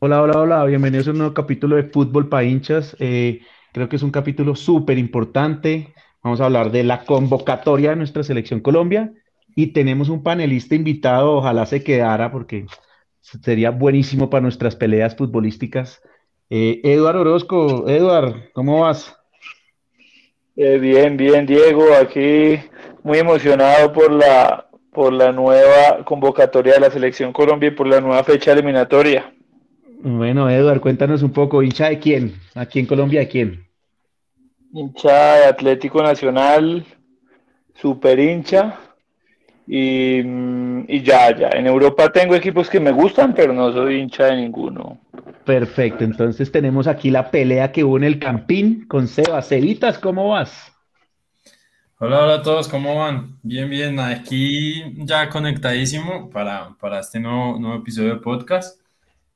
Hola, hola, hola, bienvenidos a un nuevo capítulo de Fútbol para hinchas. Eh, creo que es un capítulo súper importante. Vamos a hablar de la convocatoria de nuestra selección Colombia y tenemos un panelista invitado, ojalá se quedara porque sería buenísimo para nuestras peleas futbolísticas. Eh, Eduard Orozco, Eduard, ¿cómo vas? Eh, bien, bien, Diego, aquí muy emocionado por la, por la nueva convocatoria de la selección Colombia y por la nueva fecha eliminatoria. Bueno, Eduard, cuéntanos un poco, hincha de quién, aquí en Colombia, ¿de quién? Hincha de Atlético Nacional, super hincha, y, mm, y, ya, ya. En Europa tengo equipos que me gustan, pero no soy hincha de ninguno. Perfecto, entonces tenemos aquí la pelea que une el Campín con Sebas. Cevitas, ¿cómo vas? Hola, hola a todos, ¿cómo van? Bien, bien, aquí ya conectadísimo para, para este nuevo, nuevo episodio de podcast.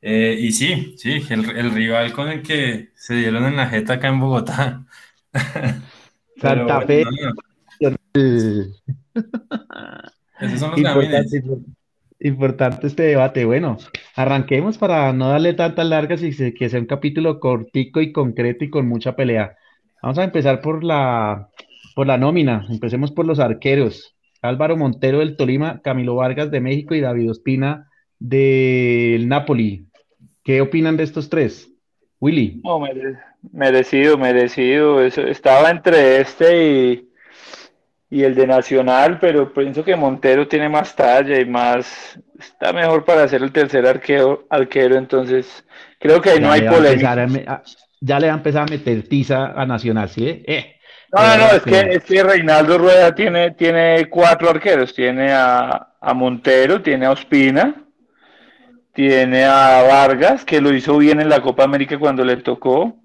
Eh, y sí, sí, el, el, rival con el que se dieron en la jeta acá en Bogotá. Santa Fe. Esos son los importante, importante este debate. Bueno, arranquemos para no darle tantas largas y que sea un capítulo cortico y concreto y con mucha pelea. Vamos a empezar por la, por la nómina. Empecemos por los arqueros. Álvaro Montero del Tolima, Camilo Vargas de México y David Ospina del Napoli. ¿Qué opinan de estos tres? Willy. No, merecido, merecido. Eso, estaba entre este y, y, el de Nacional, pero pienso que Montero tiene más talla y más. Está mejor para ser el tercer arquero, arquero entonces creo que ahí no hay polémica. A, ya le va a empezar a meter tiza a Nacional, ¿sí? Eh, no, no, no, es que, es que Reinaldo Rueda tiene, tiene cuatro arqueros. Tiene a, a Montero, tiene a Ospina tiene a Vargas, que lo hizo bien en la Copa América cuando le tocó,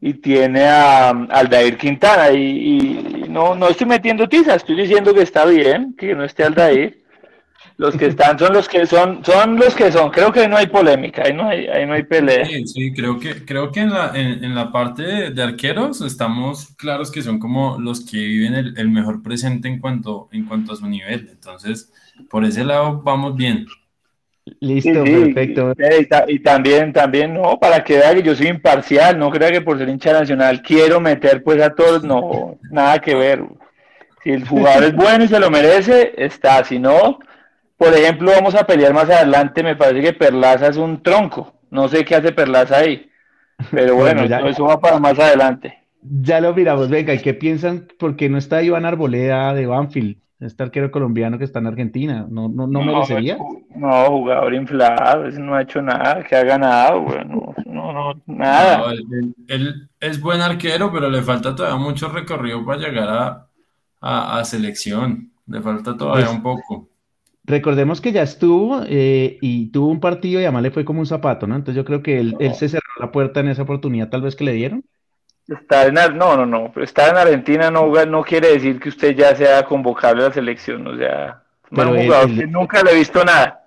y tiene a, Aldair Quintana, y, no, no estoy metiendo tiza, estoy diciendo que está bien, que no esté Aldair. Los que están son los que son, son los que son. Creo que ahí no hay polémica, ahí no hay, ahí no hay pelea. Sí, sí, creo que, creo que en la, en, la parte de, arqueros estamos claros que son como los que viven el, el mejor presente en cuanto, en cuanto a su nivel. Entonces, por ese lado vamos bien. Listo, perfecto. Y, también, también, no, para que vea que yo soy imparcial, no crea que por ser hincha nacional quiero meter pues a todos, no, nada que ver. Si el jugador es bueno y se lo merece, está. Si no, por ejemplo, vamos a pelear más adelante, me parece que Perlaza es un tronco. No sé qué hace Perlaza ahí. Pero bueno, eso va para más adelante. Ya lo miramos, venga, ¿y qué piensan? Porque no está Iván Arboleda de Banfield? Este arquero colombiano que está en Argentina, ¿no, no, no, merecería? No, jugador inflado, no ha hecho nada, que ha ganado, bueno, no, no, nada. él, es buen arquero, pero le falta todavía mucho recorrido para llegar a, a, selección, le falta todavía pues, un poco. Recordemos que ya estuvo eh, y tuvo un partido y además le fue como un zapato, ¿no? Entonces yo creo que él, él se cerró la puerta en esa oportunidad tal vez que le dieron. Estar en, no, no, no, estar en Argentina no, no quiere decir que usted ya sea convocable a la selección, o sea, Pero un jugador que nunca le he visto nada.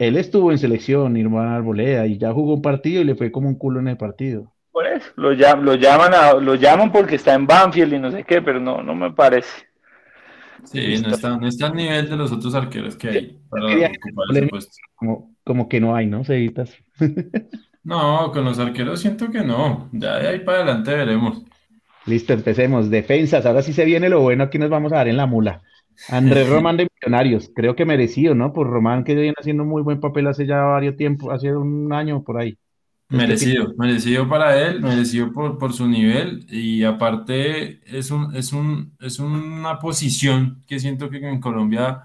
Él estuvo en selección, Irmán Arboleda, y ya jugó un partido y le fue como un culo en el partido. Por eso, lo, llaman, lo, llaman a, lo llaman porque está en Banfield y no sé qué, pero no, no me parece. Sí, no está, no está al nivel de los otros arqueros que hay para ocupar ese puesto. Como, como que no hay, ¿no? Cevitas. No, con los arqueros siento que no. Ya de ahí para adelante veremos. Listo, empecemos. Defensas. Ahora sí se viene lo bueno. Aquí nos vamos a dar en la mula. Andrés Román de Millonarios. Creo que merecido, ¿no? Por Román, que viene haciendo muy buen papel hace ya varios tiempo, hace un año por ahí. Merecido, merecido para él, merecido por, por su nivel y aparte es, un, es, un, es una posición que siento que en Colombia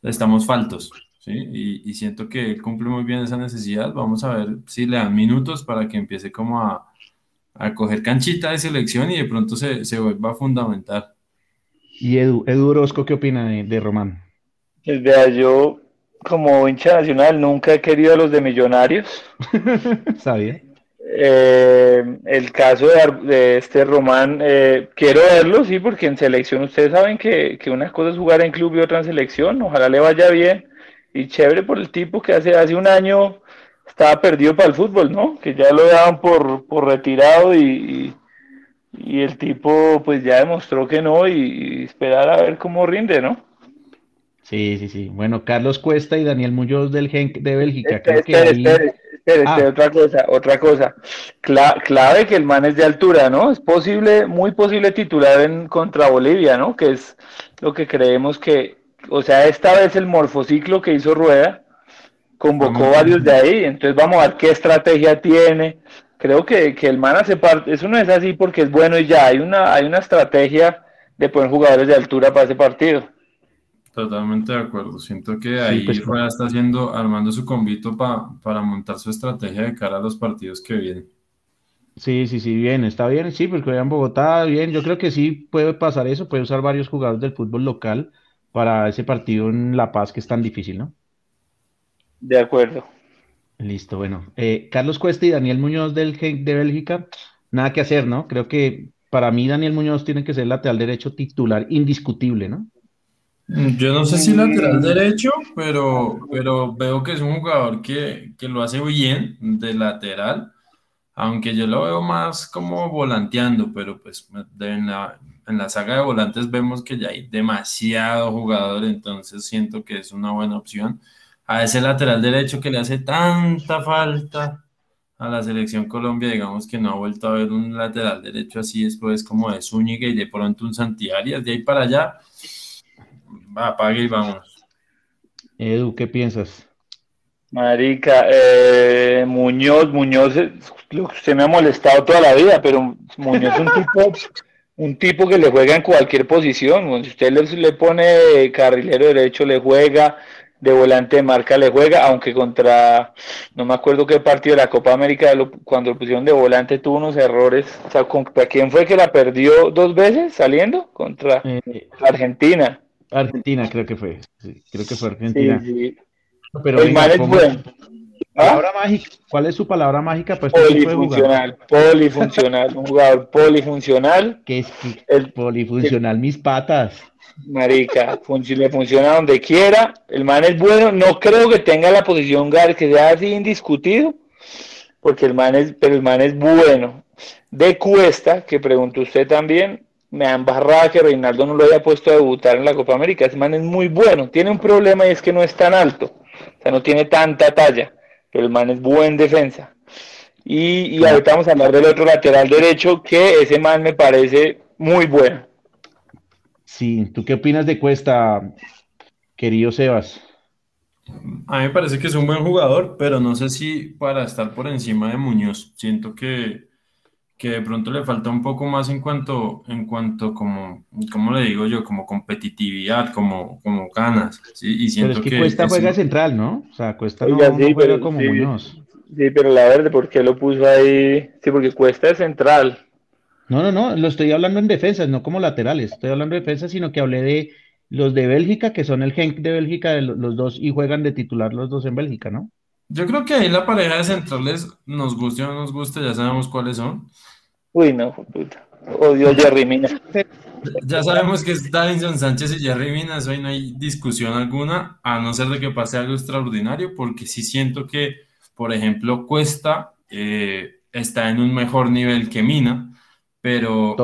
estamos faltos. Y, siento que él cumple muy bien esa necesidad. Vamos a ver si le dan minutos para que empiece como a, a coger canchita de selección y de pronto se, se vuelva fundamental. ¿Y Edu, Edu Orozco qué opina de, Román? Pues vea, yo como hincha nacional nunca he querido a los de Millonarios. Sabía. Eh, el caso de, este Román, eh, quiero verlo, sí, porque en selección ustedes saben que, que una cosa es jugar en club y otra en selección. Ojalá le vaya bien y chévere por el tipo que hace, hace un año estaba perdido para el fútbol, ¿no? Que ya lo daban por, por retirado y, y, el tipo pues ya demostró que no y, esperar a ver cómo rinde, ¿no? Sí, sí, sí. Bueno, Carlos Cuesta y Daniel Muñoz del Genk de Bélgica. Espere, Ah. otra cosa, otra cosa. clave que el man es de altura, ¿no? Es posible, muy posible titular en contra Bolivia, ¿no? Que es lo que creemos que, o sea, esta vez el morfociclo que hizo Rueda convocó varios de ahí, entonces vamos a ver qué estrategia tiene. Creo que, que el man hace parte, eso no es así porque es bueno y ya, hay una, hay una estrategia de poner jugadores de altura para ese partido. Totalmente de acuerdo. Siento que ahí pues, Rueda está haciendo, armando su convito para montar su estrategia de cara a los partidos que vienen. Sí, sí, sí, bien, está bien, sí, porque en Bogotá, bien, yo creo que sí puede pasar eso, puede usar varios jugadores del fútbol local para ese partido en La Paz que es tan difícil, ¿no? De acuerdo. Listo, bueno. Eh, Carlos Cuesta y Daniel Muñoz del Genk de Bélgica, nada que hacer, ¿no? Creo que para mí Daniel Muñoz tiene que ser lateral derecho titular indiscutible, ¿no? Yo no sé si lateral derecho, pero, pero veo que es un jugador que, lo hace bien de lateral, aunque yo lo veo más como volanteando, pero pues en la, en la saga de volantes vemos que ya hay demasiado jugador, entonces siento que es una buena opción. A ese lateral derecho que le hace tanta falta a la selección Colombia, digamos que no ha vuelto a ver un lateral derecho así después como de Zúñiga y de pronto un Santiarias, de ahí para allá Va, apague y vámonos. Edu, ¿qué piensas? Marica, eh, Muñoz, Muñoz, usted me ha molestado toda la vida, pero Muñoz es un tipo, un tipo que le juega en cualquier posición. Si usted le, pone carrilero derecho, le juega, de volante de marca le juega, aunque contra, no me acuerdo qué partido de la Copa América, cuando lo pusieron de volante tuvo unos errores. O sea, ¿contra quién fue que la perdió dos veces saliendo? Contra eh, Argentina. Argentina creo que fue. creo que fue Argentina. Pero el es bueno. Palabra mágica. ¿Cuál es su palabra mágica? Pues, polifuncional, polifuncional, un jugador polifuncional. ¿Qué es el polifuncional? Mis patas. Marica, le funciona donde quiera. El man es bueno. No creo que tenga la posición Gar que sea así indiscutido, porque el man es, pero el man es bueno. De Cuesta, que preguntó usted también, me han embarrado que Reinaldo no lo haya puesto a debutar en la Copa América. Ese man es muy bueno. Tiene un problema y es que no es tan alto. O sea, no tiene tanta talla. Pero el man es buen defensa. Y, y ahorita vamos a hablar del otro lateral derecho, que ese man me parece muy bueno. Sí, ¿tú qué opinas de Cuesta, querido Sebas? A mí me parece que es un buen jugador, pero no sé si para estar por encima de Muñoz. Siento que que de pronto le falta un poco más en cuanto, en cuanto como, ¿cómo le digo yo? Como competitividad, como, como ganas. ¿sí? Y siento pero es que, Cuesta juega central, ¿no? O sea, Cuesta no, juega como Muñoz. Sí, pero la verdad, ¿por qué lo puso ahí? Sí, porque Cuesta es central. No, no, no, lo estoy hablando en defensas, no como laterales. Estoy hablando de defensas, sino que hablé de los de Bélgica, que son el Genk de Bélgica, de los dos, y juegan de titular los dos en Bélgica, ¿no? Yo creo que ahí la pareja de centrales, nos guste o no nos guste, ya sabemos cuáles son. Uy, no, puta. Odio a Jerry Mina. Ya sabemos que es Davinson Sánchez y Jerry Mina, hoy no hay discusión alguna, a no ser de que pase algo extraordinario, porque sí siento que, por ejemplo, Cuesta eh, está en un mejor nivel que Mina, pero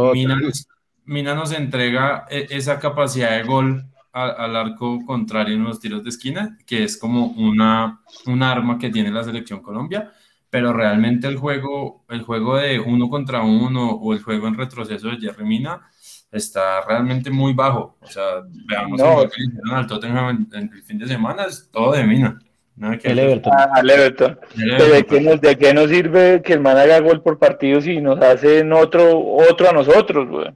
Mina nos, entrega e, esa capacidad de gol al, arco contrario en los tiros de esquina, que es como una, un arma que tiene la selección Colombia pero realmente el juego, el juego de uno contra uno o el juego en retroceso de Jerry Mina está realmente muy bajo. O sea, veamos no. el que hicieron al Tottenham en, el fin de semana, es todo de Mina. el Everton. Ah, Everton. ¿De, qué nos, ¿De qué nos sirve que el man haga gol por partido si nos hacen otro, otro a nosotros, güey?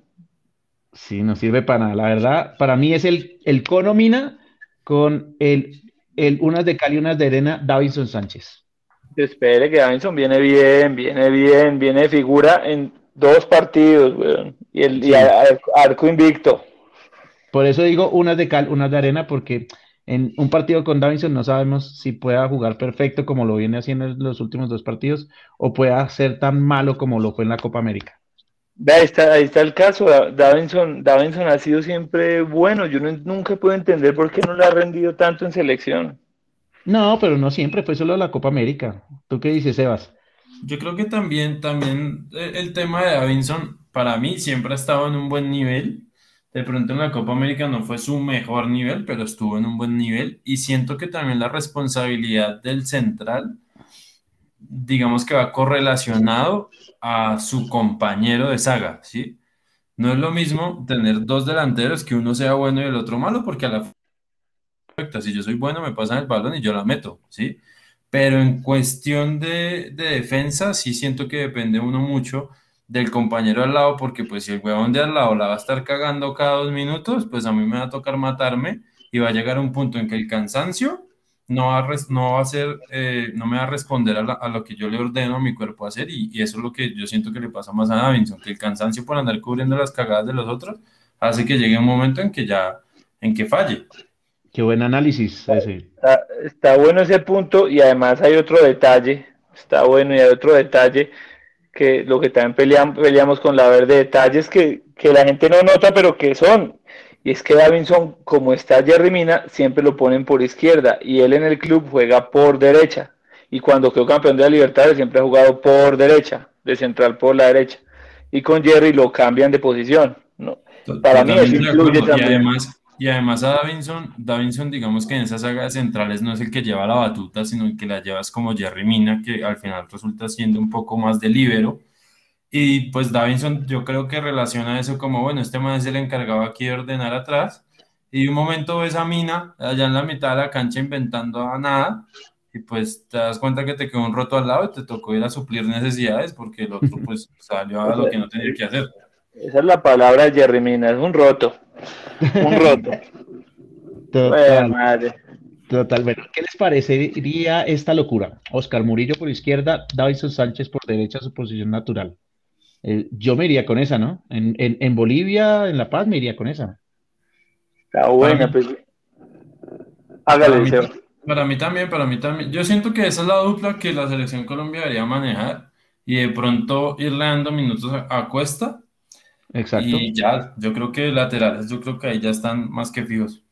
Sí, no sirve para nada. La verdad, para mí es el, el cono Mina con el, el unas de cal y unas de arena Davinson Sánchez espere que Davinson viene bien, viene bien, viene de figura en dos partidos, weón. Y el arco invicto. Por eso digo unas de cal, unas de arena, porque en un partido con Davinson no sabemos si pueda jugar perfecto como lo viene haciendo en los últimos dos partidos o pueda ser tan malo como lo fue en la Copa América. Ahí está, ahí está el caso. Davinson, Davinson ha sido siempre bueno. Yo nunca puedo entender por qué no le ha rendido tanto en selección. No, pero no siempre, fue solo la Copa América. ¿Tú qué dices, Sebas? Yo creo que también, también eh, el tema de Davinson, para mí, siempre ha estado en un buen nivel. De pronto en la Copa América no fue su mejor nivel, pero estuvo en un buen nivel. Y siento que también la responsabilidad del central digamos que va correlacionado a su compañero de saga, ¿sí? No es lo mismo tener dos delanteros que uno sea bueno y el otro malo, porque a la si yo soy bueno me pasan el balón y yo la meto, ¿sí? Pero en cuestión de, de defensa sí siento que depende uno mucho del compañero al lado, porque pues si el huevón de al lado la va a estar cagando cada dos minutos, pues a mí me va a tocar matarme y va a llegar un punto en que el cansancio no va a, no va a ser, eh, no me va a responder a, lo que yo le ordeno a mi cuerpo hacer y, y, eso es lo que yo siento que le pasa más a Davinson, que el cansancio por andar cubriendo las cagadas de los otros hace que llegue un momento en que ya, en que falle. Qué buen análisis ese. Está, está bueno ese punto y además hay otro detalle, está bueno y hay otro detalle que lo que también peleamos, peleamos con la verde detalles que, que la gente no nota, pero que son. Y es que Davinson, como está Jerry Mina, siempre lo ponen por izquierda y él en el club juega por derecha. Y cuando quedó campeón de la Libertad siempre ha jugado por derecha, de central por la derecha. Y con Jerry lo cambian de posición. ¿no? Para mí eso influye también. Y además, y además a Davinson, Davinson, digamos que en esa saga de centrales no es el que lleva la batuta, sino el que la llevas como Jerry Mina, que al final resulta siendo un poco más de libero. Y pues Davinson yo creo que relaciona eso como, bueno, este man es el encargado aquí de ordenar atrás. Y un momento ves a Mina allá en la mitad de la cancha inventando a nada. Y pues te das cuenta que te quedó un roto al lado y te tocó ir a suplir necesidades porque el otro pues salió a lo que no tenía que hacer. Esa es la palabra de Jerry Mina, es un roto. Un roto. Total. madre. Total, bueno, ¿qué les parecería esta locura? Oscar Murillo por izquierda, Davidson Sánchez por derecha, su posición natural. Eh, yo me iría con esa, ¿no? En, en, Bolivia, en La Paz, me iría con esa. Está buena, pues. Hágale, para mí, para mí también, para mí también. Yo siento que esa es la dupla que la selección Colombia debería manejar y de pronto irle dando minutos a, cuesta. Exacto. Y ya, yo creo que laterales, yo creo que ahí ya están más que fijos.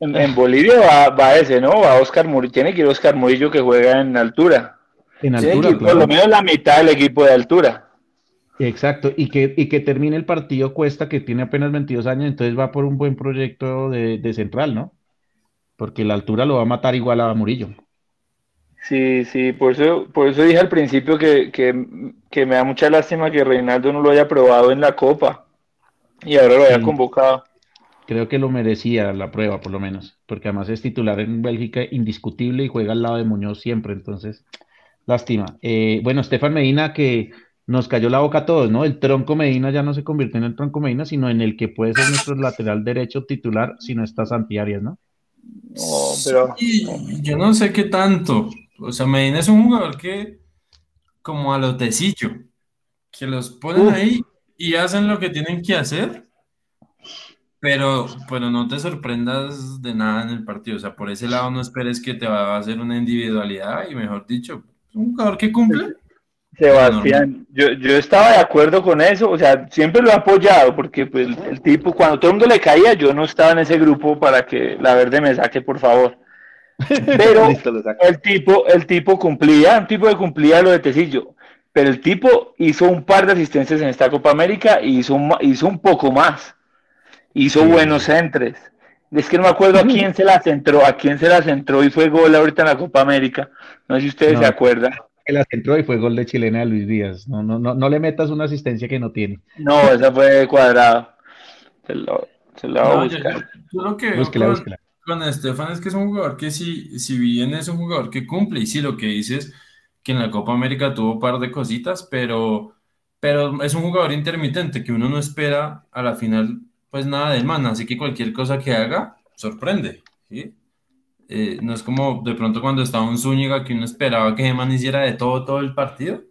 En, Bolivia va, va, ese, ¿no? Va Oscar Murillo, tiene que ir Oscar Murillo que juega en altura. En altura, Por lo menos la mitad del equipo de altura. Exacto, y que, y que termine el partido Cuesta, que tiene apenas 22 años, entonces va por un buen proyecto de, central, ¿no? Porque la altura lo va a matar igual a Murillo. Sí, sí, por eso, por eso dije al principio que, que, me da mucha lástima que Reinaldo no lo haya probado en la Copa y ahora lo haya convocado. Creo que lo merecía la prueba, por lo menos, porque además es titular en Bélgica indiscutible y juega al lado de Muñoz siempre, entonces, lástima. Eh, bueno, Estefan Medina, que nos cayó la boca a todos, ¿no? El tronco Medina ya no se convirtió en el tronco Medina, sino en el que puede ser nuestro lateral derecho titular si no está Santiarias, ¿no? No, pero... yo no sé qué tanto. O sea, Medina es un jugador que, como a los tecillo, que los ponen ahí y hacen lo que tienen que hacer, pero, pero no te sorprendas de nada en el partido. O sea, por ese lado no esperes que te va a hacer una individualidad y, mejor dicho, es un jugador que cumple Sebastián, yo, yo estaba de acuerdo con eso, o sea, siempre lo he apoyado, porque pues, el, tipo, cuando todo el mundo le caía, yo no estaba en ese grupo para que la verde me saque, por favor. Pero el tipo, el tipo cumplía, un tipo que cumplía lo de Tecillo, pero el tipo hizo un par de asistencias en esta Copa América y hizo, un, hizo un poco más, hizo buenos entres. Es que no me acuerdo a quién se la centró, a quién se la centró y fue gol ahorita en la Copa América. No sé si ustedes se acuerdan la centró y fue gol de chilena de Luis Díaz. No, no, no, no le metas una asistencia que no tiene. No, esa fue cuadrado. Se lo, se lo a buscar. Yo, creo que con, Estefan es que es un jugador que si, si bien es un jugador que cumple, y sí lo que dices, que en la Copa América tuvo un par de cositas, pero, pero es un jugador intermitente que uno no espera a la final pues nada del man, así que cualquier cosa que haga sorprende, ¿sí? Eh, no es como de pronto cuando estaba un Zúñiga que uno esperaba que Geman hiciera de todo todo el partido.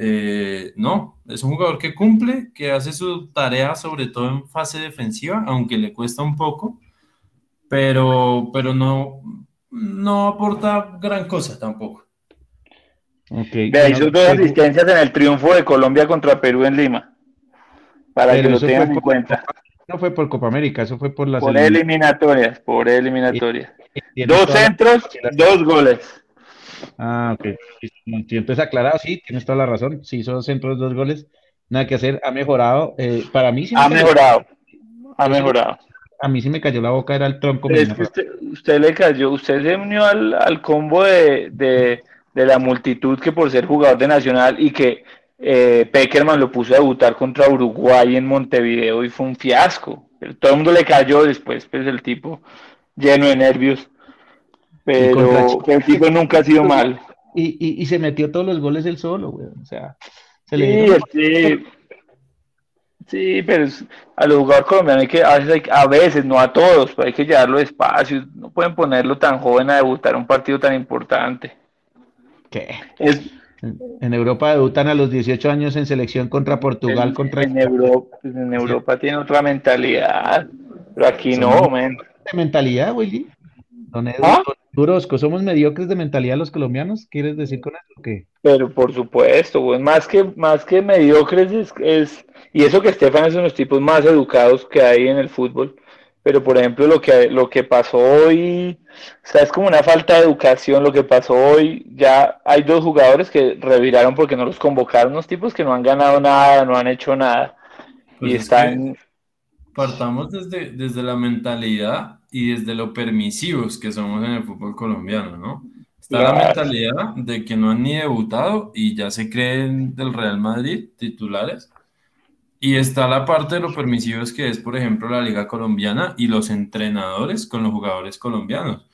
Eh, no, es un jugador que cumple, que hace su tarea sobre todo en fase defensiva, aunque le cuesta un poco, pero, pero no, no aporta gran cosa tampoco. Okay. Vea, hizo dos asistencias en el triunfo de Colombia contra Perú en Lima, para que lo tengan en cuenta. No fue por Copa América, eso fue por las por eliminatorias, por eliminatorias. Dos centros, dos goles. Ah, ok. Entonces aclarado, sí, tienes toda la razón. Sí, son centros, dos goles. Nada que hacer, ha mejorado. Eh, para mí sí. Ha mejorado. Ha mejorado. A mí sí me cayó la boca, era el tronco. usted, le cayó, usted se unió al, combo de, de la multitud que por ser jugador de Nacional y que eh, Peckerman lo puso a debutar contra Uruguay en Montevideo y fue un fiasco. Todo el mundo le cayó después, pues el tipo lleno de nervios. Pero el tipo nunca ha sido mal. Y, y, se metió todos los goles él solo, güey. O sea, se le sí, sí, pero a los jugadores colombianos hay que, a veces, a veces, no a todos, pero hay que llevarlo despacio. No pueden ponerlo tan joven a debutar un partido tan importante. ¿Qué? Es, en Europa debutan a los 18 años en selección contra Portugal. En, contra... en Europa, pues, en Europa tiene otra mentalidad, pero aquí no, men. ¿De mentalidad, Willy? Don ¿Ah? ¿somos mediocres de mentalidad los colombianos? ¿Quieres decir con eso que? Pero por supuesto, güey, más que, más que mediocres es, es, y eso que Estefan es uno de los tipos más educados que hay en el fútbol, pero por ejemplo lo que, lo que pasó hoy, o sea, es como una falta de educación lo que pasó hoy, ya hay dos jugadores que reviraron porque no los convocaron, unos tipos que no han ganado nada, no han hecho nada, y pues están... Partamos desde, desde la mentalidad y desde lo permisivos que somos en el fútbol colombiano, ¿no? Está la mentalidad de que no han ni debutado y ya se creen del Real Madrid titulares. Y está la parte de lo permisivos que es, por ejemplo, la Liga Colombiana y los entrenadores con los jugadores colombianos.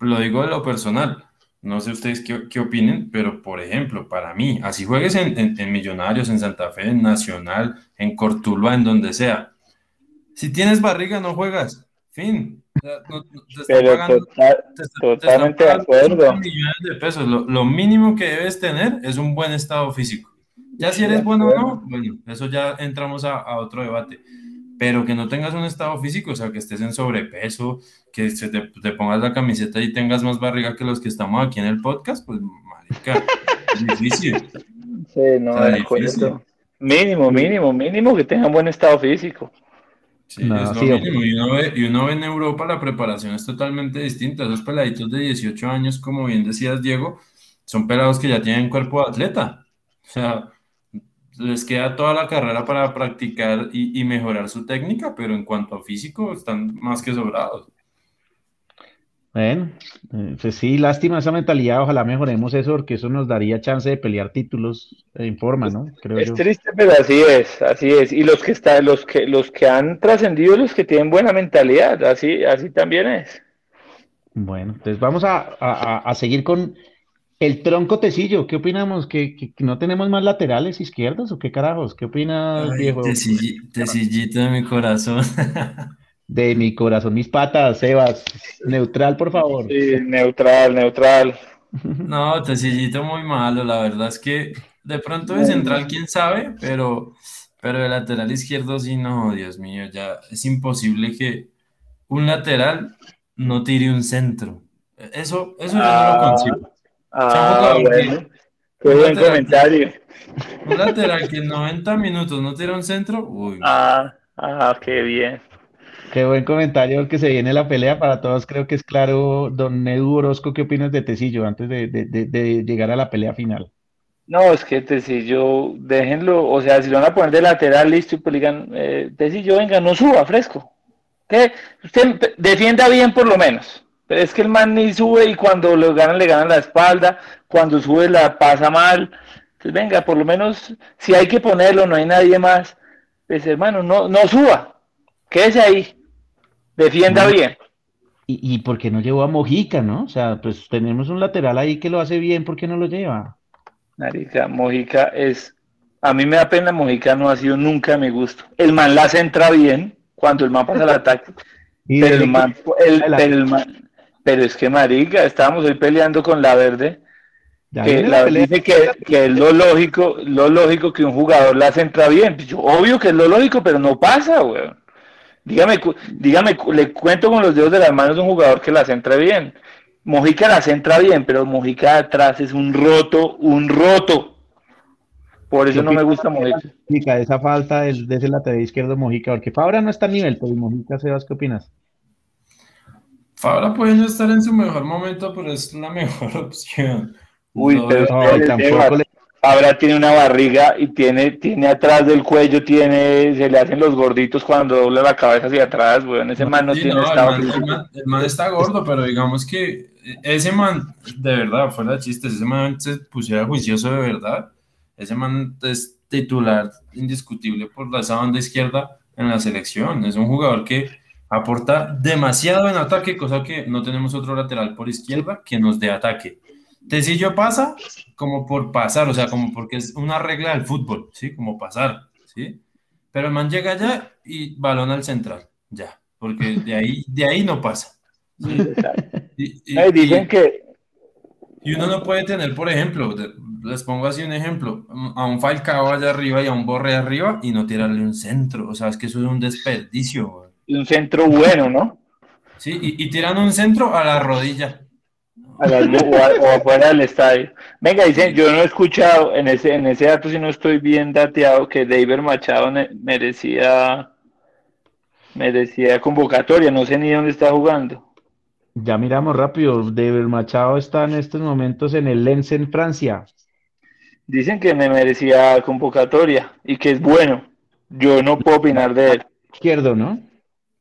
Lo digo de lo personal. No sé ustedes qué, qué opinen, pero por ejemplo, para mí, así juegues en, en Millonarios, en Santa Fe, en Nacional, en Cortuluá, en donde sea. Si tienes barriga, no juegas. Fin. Pero totalmente de acuerdo. Millones de pesos. Lo, mínimo que debes tener es un buen estado físico. Ya si eres bueno o no, bueno, eso ya entramos a, otro debate. Pero que no tengas un estado físico, o sea, que estés en sobrepeso, que se te, pongas la camiseta y tengas más barriga que los que estamos aquí en el podcast, pues, marica, es difícil. Sí, no, Mínimo, mínimo, mínimo que tengan buen estado físico. Sí, es lo mínimo. Y uno, ve, y uno, ve, en Europa la preparación es totalmente distinta. Esos peladitos de 18 años, como bien decías, Diego, son pelados que ya tienen cuerpo de atleta. O sea, les queda toda la carrera para practicar y, y mejorar su técnica, pero en cuanto a físico, están más que sobrados. Bueno, pues sí, lástima esa mentalidad, ojalá mejoremos eso porque eso nos daría chance de pelear títulos en forma, ¿no? Creo es triste, pero así es, así es. Y los que están, los que, los que han trascendido, los que tienen buena mentalidad, así, así también es. Bueno, entonces vamos a, seguir con el tronco tecillo. ¿Qué opinamos? ¿Que, no tenemos más laterales izquierdos o qué carajos? ¿Qué opinas, viejo? tecillito de mi corazón. de mi corazón, mis patas, Sebas. Neutral, por favor. Sí, neutral, neutral. No, Tecillito muy malo, la verdad es que de pronto de central, quién sabe, pero, pero de lateral izquierdo sí, no, Dios mío, ya es imposible que un lateral no tire un centro. Eso, eso yo no lo ah, consigo. Ah, bueno. Qué buen comentario. Un lateral que en 90 minutos no tira un centro, uy. Ah, ah, qué bien. Qué buen comentario que se viene la pelea para todos. Creo que es claro, don Edu Orozco, ¿qué opinas de Tecillo antes de, llegar a la pelea final? No, es que Tecillo, déjenlo, o sea, si lo van a poner de lateral, listo, y pues digan, eh, Tecillo, venga, no suba, fresco. que Usted defienda bien por lo menos. Pero es que el man ni sube y cuando lo ganan le ganan la espalda, cuando sube la pasa mal. Entonces, venga, por lo menos, si hay que ponerlo, no hay nadie más, pues hermano, no, no suba, quédese ahí. Defienda bien. ¿Y, ¿Y por qué no llevó a Mojica, no? O sea, pues tenemos un lateral ahí que lo hace bien, ¿por qué no lo lleva? Marica, Mojica es. A mí me da pena, Mojica no ha sido nunca mi gusto. El man la centra bien cuando el man pasa el ataque. pero el man, el, man, pero es que marica, estábamos hoy peleando con la verde. Que la dice que, que, es lo lógico, lo lógico que un jugador la centra bien. Pues obvio que es lo lógico, pero no pasa, weón. Dígame, dígame, le cuento con los dedos de las manos de un jugador que la centra bien. Mojica la centra bien, pero Mojica de atrás es un roto, un roto. Por eso no me gusta Mojica. esa falta de, ese lateral izquierdo Mojica, porque Fabra no está a nivel, pero Mojica, Sebas, ¿qué opinas? Fabra puede no estar en su mejor momento, pero es la mejor opción. Uy, pero tampoco, le, ahora tiene una barriga y tiene, tiene atrás del cuello, tiene, se le hacen los gorditos cuando dobla la cabeza hacia atrás, weón. Ese man no tiene estado el man, el man, está gordo, pero digamos que ese man, de verdad, fuera de chistes, ese man se pusiera juicioso de verdad. Ese man es titular indiscutible por la banda izquierda en la selección. Es un jugador que aporta demasiado en ataque, cosa que no tenemos otro lateral por izquierda que nos dé ataque. Tecillo pasa como por pasar, o sea, como porque es una regla del fútbol, ¿sí? Como pasar, ¿sí? Pero el man llega allá y balón al central, ya, porque de ahí, de ahí no pasa. Y, dicen que... Y uno no puede tener, por ejemplo, les pongo así un ejemplo, a un Falcao allá arriba y a un Borre arriba y no tirarle un centro, o sea, es que eso es un desperdicio. Y un centro bueno, ¿no? Sí, y, y tiran un centro a la rodilla o, afuera del estadio. Venga, dicen, yo no he escuchado en ese, en ese dato, si no estoy bien dateado, que David Machado merecía, merecía convocatoria, no sé ni dónde está jugando. Ya miramos rápido, David Machado está en estos momentos en el Lens en Francia. Dicen que me merecía convocatoria y que es bueno. Yo no puedo opinar de él. Izquierdo, ¿no?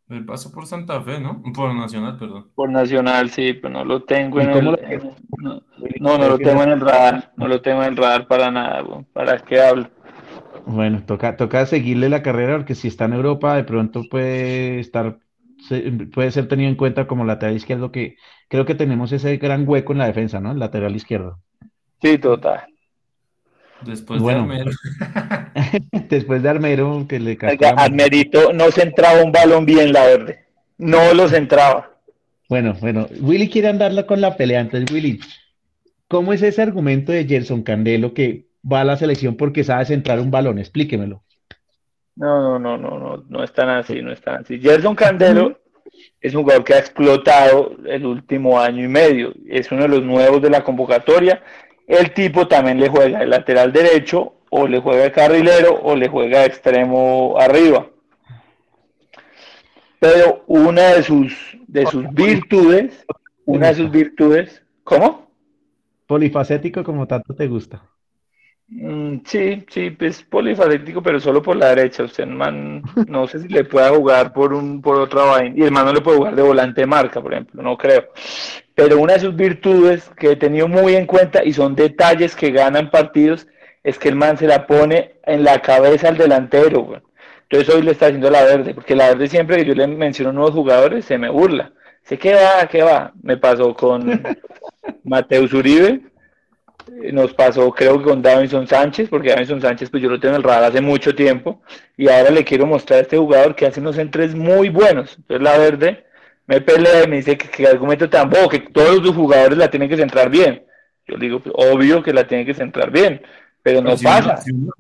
El paso por Santa Fe, ¿no? Por Nacional, perdón. Por Nacional, sí, pero no lo tengo en el... no, no, lo tengo en el radar, no lo tengo en el radar para nada, ¿para qué hablo? Bueno, toca, toca seguirle la carrera porque si está en Europa de pronto puede estar, puede ser tenido en cuenta como lateral izquierdo que creo que tenemos ese gran hueco en la defensa, ¿no? El lateral izquierdo. Sí, total. Después de Armero. después de Armero, que le Armerito no centraba un balón bien, la verde. No lo centraba. Bueno, bueno. Willy quiere andarla con la pelea. Entonces, Willy, ¿cómo es ese argumento de Gerson Candelo que va a la selección porque sabe centrar un balón? Explíquemelo. No, no, no, no, no, no es tan así, no es tan así. Gerson Candelo es un jugador que ha explotado el último año y medio. Es uno de los nuevos de la convocatoria el tipo también le juega el lateral derecho, o le juega el carrilero, o le juega extremo arriba. Pero una de sus, de sus virtudes, una de sus virtudes, ¿cómo? Polifacético como tanto te gusta. Mm, sí, sí, pues polifacético, pero solo por la derecha. Usted, man, no sé si le pueda jugar por un por otra vaina. Y el man no le puede jugar de volante de marca, por ejemplo, no creo. Pero una de sus virtudes que he tenido muy en cuenta y son detalles que ganan partidos es que el man se la pone en la cabeza al delantero. Entonces hoy le está haciendo la verde, porque la verde siempre que yo le menciono nuevos jugadores se me burla. Sé que va, que va. Me pasó con Mateus Uribe nos pasó creo que con Davinson Sánchez, porque Davinson Sánchez pues yo lo tengo en el radar hace mucho tiempo y ahora le quiero mostrar a este jugador que hace unos entres muy buenos. Entonces la verde me pelea y me dice que, que argumento tan bobo, que todos los jugadores la tienen que centrar bien. Yo digo, pues, obvio que la tienen que centrar bien, pero no pasa.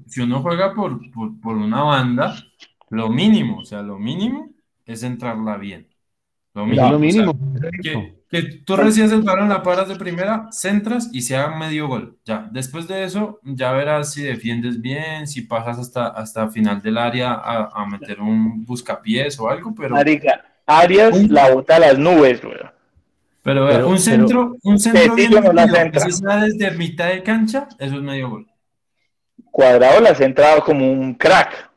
si, uno, juega por, por, por una banda, lo mínimo, o sea, lo mínimo es centrarla bien. Lo mínimo. Que, tú recibes el balón, la paras de primera, centras y se haga medio gol. Ya. Después de eso, ya verás si defiendes bien, si pasas hasta, hasta final del área a, meter un buscapiés o algo, pero. Marica, Arias la bota a las nubes, Pero, un centro, un centro bien desde mitad de cancha, eso es medio gol. Cuadrado la centrado como un crack.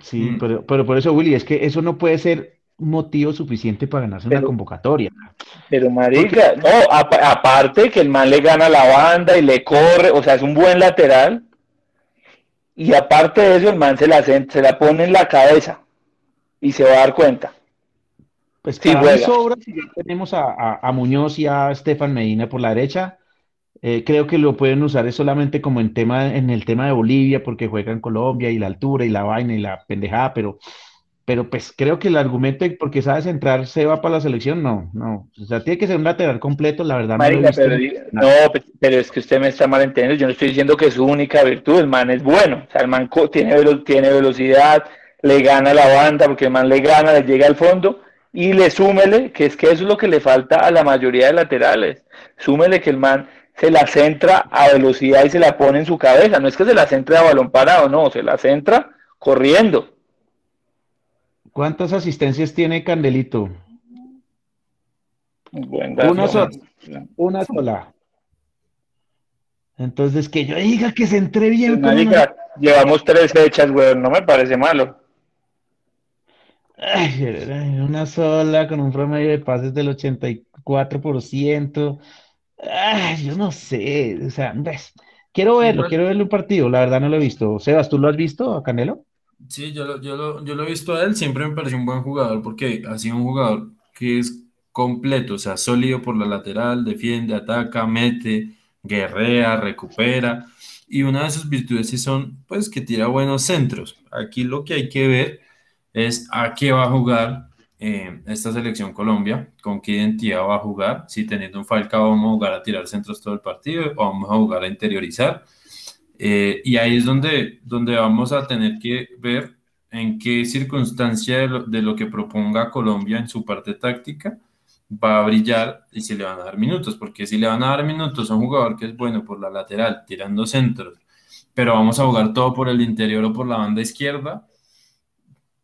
Sí, mm. pero, pero por eso, Willy, es que eso no puede ser motivo suficiente para ganarse una convocatoria. Pero marica, no, aparte que el man le gana la banda y le corre, o sea, es un buen lateral. Y aparte de eso, el man se la, se la pone en la cabeza y se va a dar cuenta. Pues si sobra, si tenemos a, Muñoz y a Estefan Medina por la derecha, eh, creo que lo pueden usar es solamente como en tema, en el tema de Bolivia, porque juega en Colombia y la altura y la vaina y la pendejada, pero pero pues creo que el argumento de porque sabes entrar se va para la selección, no, no. O sea, tiene que ser un lateral completo, la verdad. no, pues, pero, es que usted me está malentendiendo. Yo no estoy diciendo que su única virtud, el man es bueno. O sea, el man tiene, tiene velocidad, le gana la banda, porque el man le gana, le llega al fondo. Y le súmele, que es que eso es lo que le falta a la mayoría de laterales. Súmele que el man se la centra a velocidad y se la pone en su cabeza. No es que se la centre a balón parado, no, se la centra corriendo. ¿Cuántas asistencias tiene Candelito? una sola. Una sola. Entonces, que yo diga que se entre bien. llevamos tres fechas, güey, no me parece malo. Ay, una sola con un promedio de pases del 84%. Ay, yo no sé, o sea, ves, quiero verlo, quiero verlo un partido, la verdad no lo he visto. Sebas, ¿tú lo has visto a Canelo? Sí, yo lo, yo lo, yo lo he visto a él, siempre me pareció un buen jugador porque ha sido un jugador que es completo, o sea, sólido por la lateral, defiende, ataca, mete, guerrea, recupera. Y una de sus virtudes sí son, pues, que tira buenos centros. Aquí lo que hay que ver es a qué va a jugar eh, esta selección Colombia, con qué identidad va a jugar, si teniendo un Falcao vamos a jugar a tirar centros todo el partido o vamos a jugar a interiorizar. Eh, y ahí es donde, donde vamos a tener que ver en qué circunstancia de lo, de lo, que proponga Colombia en su parte táctica va a brillar y si le van a dar minutos, porque si le van a dar minutos a un jugador que es bueno por la lateral, tirando centros, pero vamos a jugar todo por el interior o por la banda izquierda,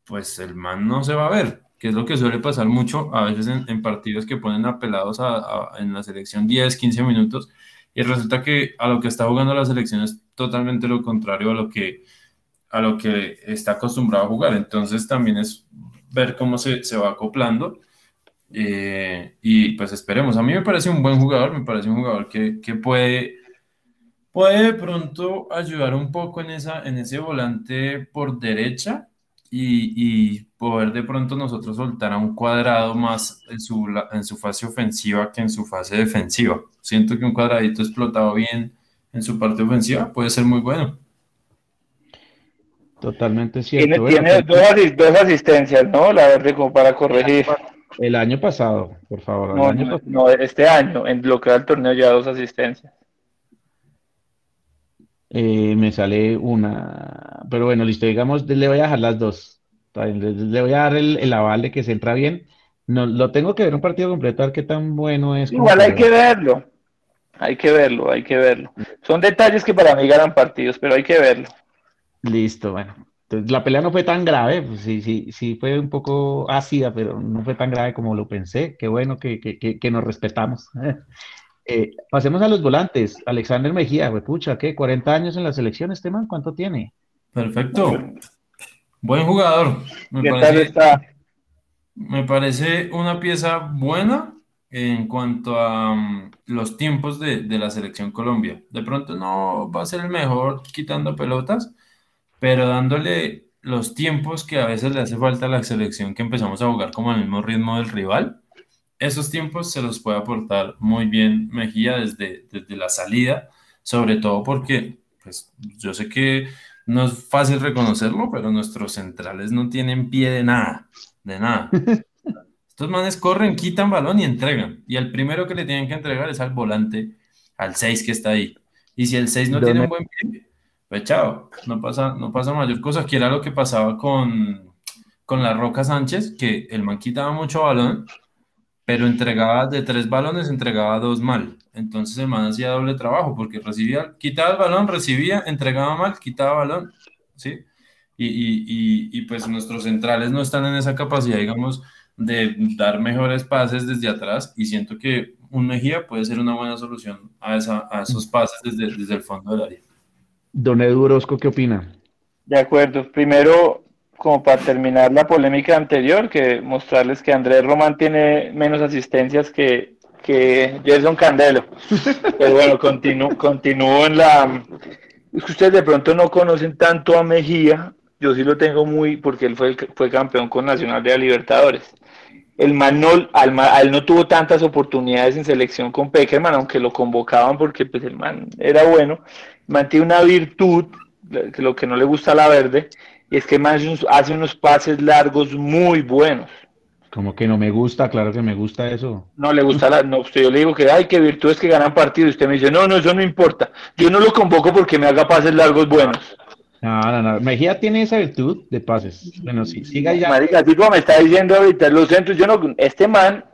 pues el man no se va a ver, que es lo que suele pasar mucho a veces en, partidos que ponen apelados a, en la selección 10, 15 minutos, y resulta que a lo que está jugando la selección es totalmente lo contrario a lo que, a lo que está acostumbrado a jugar. Entonces también es ver cómo se, se va acoplando. Eh, y pues esperemos. A mí me parece un buen jugador, me parece un jugador que, que puede, puede de pronto ayudar un poco en, esa, en ese volante por derecha y, poder de pronto nosotros soltar a un cuadrado más en su, en su fase ofensiva que en su fase defensiva. Siento que un cuadradito explotado bien en su parte ofensiva puede ser muy bueno. Totalmente cierto. Tiene, dos, asistencias, ¿no? La verde como para corregir. El año pasado, por favor. No, no, este año, en bloqueo del torneo ya dos asistencias. Eh, me sale una, pero bueno, listo, digamos, le voy a dejar las dos. Le, voy a dar el, aval de que se entra bien. No, lo tengo que ver un partido completo, a ver qué tan bueno es. Igual hay que verlo. Hay que verlo, hay que verlo. Son detalles que para mí ganan partidos, pero hay que verlo. Listo, bueno. Entonces, la pelea no fue tan grave, pues sí, sí, sí fue un poco ácida, pero no fue tan grave como lo pensé. Qué bueno que, que, que, que nos respetamos. Eh, pasemos a los volantes. Alexander Mejía, pucha, ¿qué? 40 años en la selección, este man, ¿cuánto tiene? Perfecto. Buen jugador. Me ¿Qué parece, tal está? Me parece una pieza buena en cuanto a um, los tiempos de, de, la selección Colombia. De pronto no va a ser el mejor quitando pelotas, pero dándole los tiempos que a veces le hace falta a la selección que empezamos a jugar como al mismo ritmo del rival esos tiempos se los puede aportar muy bien Mejía desde, desde la salida, sobre todo porque pues, yo sé que no es fácil reconocerlo, pero nuestros centrales no tienen pie de nada, de nada. Estos manes corren, quitan balón y entregan. Y el primero que le tienen que entregar es al volante, al 6 que está ahí. Y si el 6 no tiene un buen pie, pues chao, no pasa, no pasa mayor cosa, que era lo que pasaba con, con la Roca Sánchez, que el man quitaba mucho balón pero entregaba de tres balones, entregaba dos mal. Entonces el man hacía doble trabajo porque recibía, quitaba el balón, recibía, entregaba mal, quitaba balón, ¿sí? Y, y, y, pues nuestros centrales no están en esa capacidad, digamos, de dar mejores pases desde atrás y siento que un Mejía puede ser una buena solución a, esa, a esos pases desde, desde el fondo del área. Don Edu Orozco, ¿qué opina? De acuerdo. Primero, como para terminar la polémica anterior, que mostrarles que Andrés Román tiene menos asistencias que, que Jason Candelo. Pero bueno, continúo, continúo en la... Es que ustedes de pronto no conocen tanto a Mejía, yo sí lo tengo muy, porque él fue, fue campeón con Nacional de la Libertadores. El man no, al, no tuvo tantas oportunidades en selección con Peckerman, aunque lo convocaban porque pues el man era bueno. mantiene una virtud, que lo que no le gusta a la verde, y es que más hace unos pases largos muy buenos. Como que no me gusta, claro que me gusta eso. No le gusta la, no, usted yo le digo que hay que virtudes que ganan partidos. Usted me dice, no, no, eso no importa. Yo no lo convoco porque me haga pases largos buenos. No, no, no. Mejía tiene esa virtud de pases. Bueno, sí, siga ya. Marica, así como me está diciendo ahorita, los centros, yo no, este man,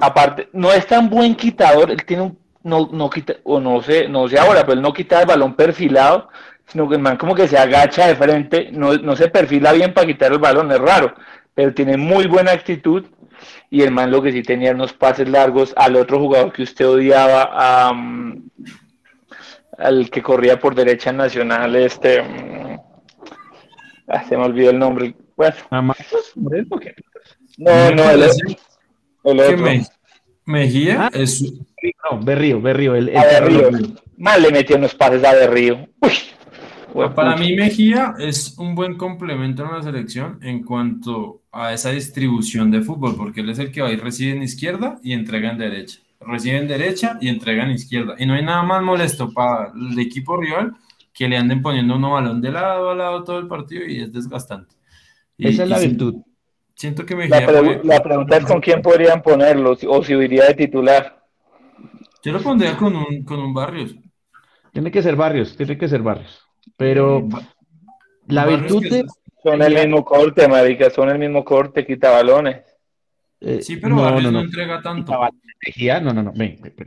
aparte, no es tan buen quitador, él tiene un, no, no quita, o no sé, no sé ahora, pero él no quita el balón perfilado, sino que el man como que se agacha de frente, no, se perfila bien para quitar el balón, es raro, pero tiene muy buena actitud y el man lo que sí tenía unos pases largos al otro jugador que usted odiaba, a, al que corría por derecha nacional, este. Ah, se me olvidó el nombre. Bueno, No, no, el, el otro. Mejía ah, es. No, Berrío, Berrío. El, el Berrío. Mal le metió unos pases a Berrío. Uy. Para mí Mejía es un buen complemento en la selección en cuanto a esa distribución de fútbol, porque él es el que va y recibe en izquierda y entrega en derecha. Recibe en derecha y entrega en izquierda. Y no hay nada más molesto para el equipo rival que le anden poniendo uno balón de lado a lado todo el partido y es desgastante. Esa es la virtud. Siento que Mejía. La, pregunta es con quién podrían ponerlo o si iría de titular. Yo lo pondría con un, con un Barrios. Tiene que ser Barrios, tiene que ser Barrios. Pero la virtud de. Son el mismo corte, marica, son el mismo corte, quita balones. Eh, sí, pero Barrios no, entrega tanto. No, no, no.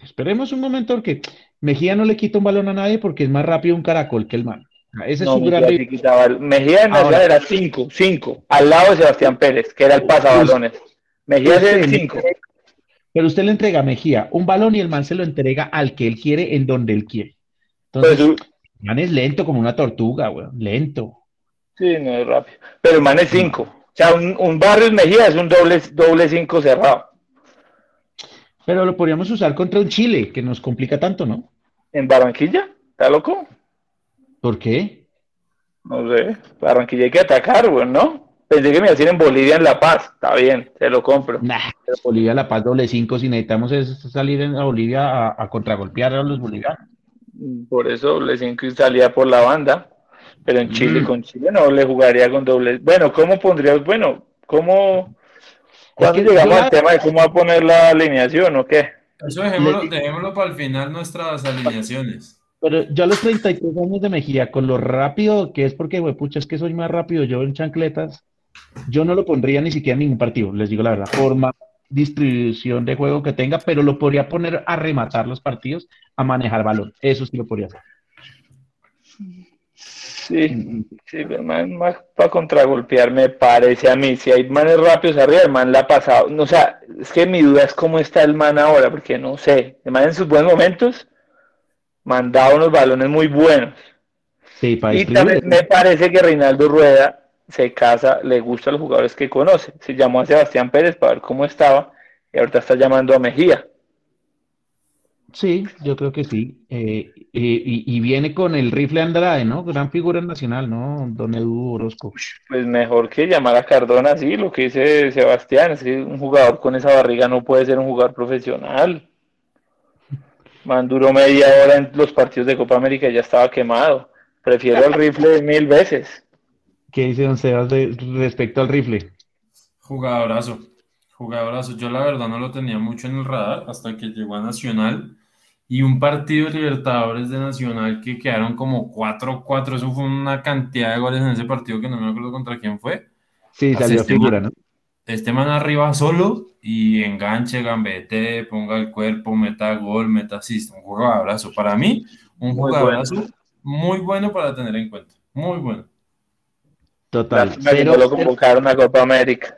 esperemos un momento porque Mejía no le quita un balón a nadie porque es más rápido un caracol que el man. Ese es su gran Mejía en Nacional era 5, 5, al lado de Sebastián Pérez, que era el pasabalones. Mejía es el 5. Pero usted le entrega a Mejía un balón y el man se lo entrega al que él quiere en donde él quiere. Entonces, pues, el man es lento como una tortuga, weón, lento. Sí, no es rápido. Pero el man es 5. O sea, un, un Barrios Mejía es un doble 5 doble cinco cerrado. Pero lo podríamos usar contra un Chile, que nos complica tanto, ¿no? ¿En Barranquilla? ¿Está loco? ¿Por qué? No sé, Barranquilla hay que atacar, güey, ¿no? Pensé que me hacían en Bolivia en La Paz, está bien, te lo compro. Nah, Bolivia La Paz doble cinco, si necesitamos es salir en Bolivia a, contragolpear a los bolivianos. Por eso doble cinco y salía por la banda, pero en Chile, mm. con Chile no le jugaría con doble. Bueno, ¿cómo pondrías? Bueno, ¿cómo? ¿Cuándo llegamos al tema de cómo va a poner la alineación o qué? Eso dejémoslo, dejémoslo para el final nuestras alineaciones. Pero yo a los 33 años de Mejía, con lo rápido que es, porque, güey, pucha, es que soy más rápido yo en chancletas, yo no lo pondría ni siquiera en ningún partido, les digo la verdad, forma, distribución de juego que tenga, pero lo podría poner a rematar los partidos, a manejar balón. Eso sí lo podría hacer. Sí, sí, más, más para contragolpear me parece a mí. Si hay manes rápidos arriba, el man la ha pasado. O sea, es que mi duda es cómo está el man ahora, porque no sé. El man en sus buenos momentos mandaba unos balones muy buenos. Sí, para y también me parece que Reinaldo Rueda se casa, le gusta a los jugadores que conoce. Se llamó a Sebastián Pérez para ver cómo estaba y ahorita está llamando a Mejía. Sí, yo creo que sí. Eh, y, viene con el rifle Andrade, ¿no? Gran figura nacional, ¿no? Don Edu Orozco. Pues mejor que llamar a Cardona, sí, lo que dice Sebastián, es que un jugador con esa barriga no puede ser un jugador profesional. Man duró media hora en los partidos de Copa América y ya estaba quemado. Prefiero el rifle mil veces. ¿Qué dice Don Sebas respecto al rifle? Jugadorazo, jugadorazo. Yo la verdad no lo tenía mucho en el radar hasta que llegó a Nacional y un partido de Libertadores de Nacional que quedaron como 4-4. Eso fue una cantidad de goles en ese partido que no me acuerdo contra quién fue. Sí, salió figura, ¿no? este man arriba solo y enganche, gambete, ponga el cuerpo, meta gol, meta assist, un jugadorazo. Para mí, un jugadorazo muy bueno para tener en cuenta. Muy bueno. Total. Cero, lo convocaron a Copa América.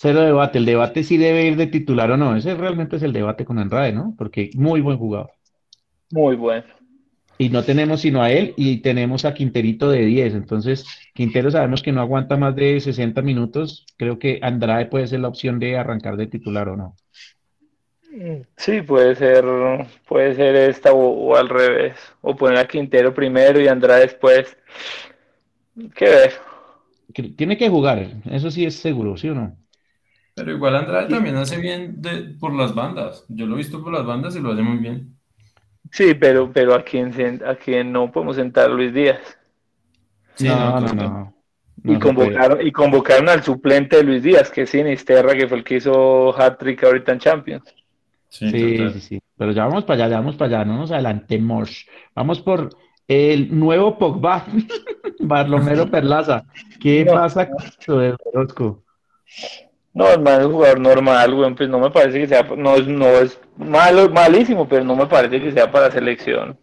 Cero debate. El debate si debe ir de titular o no. Ese realmente es el debate con Andrade, ¿no? Porque muy buen jugador. Muy bueno. Y no tenemos sino a él y tenemos a Quinterito de 10. Entonces, Quintero sabemos que no aguanta más de 60 minutos. Creo que Andrade puede ser la opción de arrancar de titular o no. Sí, puede ser, puede ser esta o, al revés. O poner a Quintero primero y Andrade después. ¿Qué ver? Tiene que jugar, eso sí es seguro, ¿sí o no? Pero igual Andrade también hace bien por las bandas. Yo lo he visto por las bandas y lo hace muy bien. Sí, pero, pero a quien, a quien no podemos sentar Luis Díaz. no, no, no, y, convocaron, y convocaron al suplente de Luis Díaz, que es Sinisterra, que fue el que hizo hat-trick ahorita en Champions. Sí, sí, sí, Pero ya vamos para allá, ya vamos para allá, no nos adelantemos. Vamos por el nuevo Pogba, Barlomero Perlaza. ¿Qué pasa con esto de Orozco? No, es más un jugador normal, güey, pues no me parece que sea, no es, no es malo, malísimo, pero no me parece que sea para selección.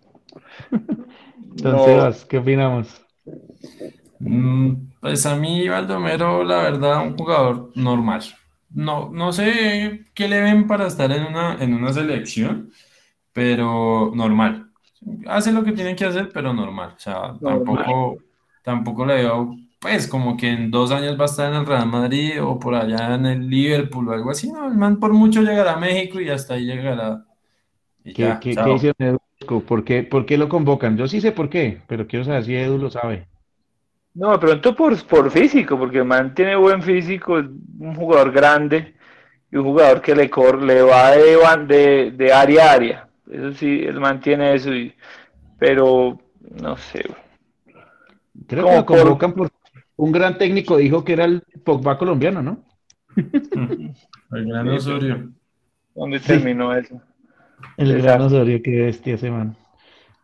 Entonces, ¿qué opinamos? Mm, pues a mí, Valdomero, la verdad, un jugador normal. No, no sé qué le ven para estar en una, en una selección, pero normal. hace lo que tiene que hacer, pero normal. O sea, tampoco, tampoco le veo, pues, como que en dos años va a estar en el Real Madrid o por allá en el Liverpool o algo así. No, el man por mucho llegará a México y hasta ahí llegará. ¿Qué, qué, ¿qué dice Edu? ¿Por qué, ¿Por qué lo convocan? Yo sí sé por qué, pero quiero saber si Edu lo sabe. No, de pronto por, por físico, porque el man tiene buen físico, es un jugador grande y un jugador que le, corre, le va de, de, de área a área. Eso sí, él mantiene eso, y, pero no sé. Creo que lo convocan por... un gran técnico dijo que era el Pogba colombiano, ¿no? el gran Osorio. ¿Dónde terminó eso? El gran Osorio, qué bestia ese man.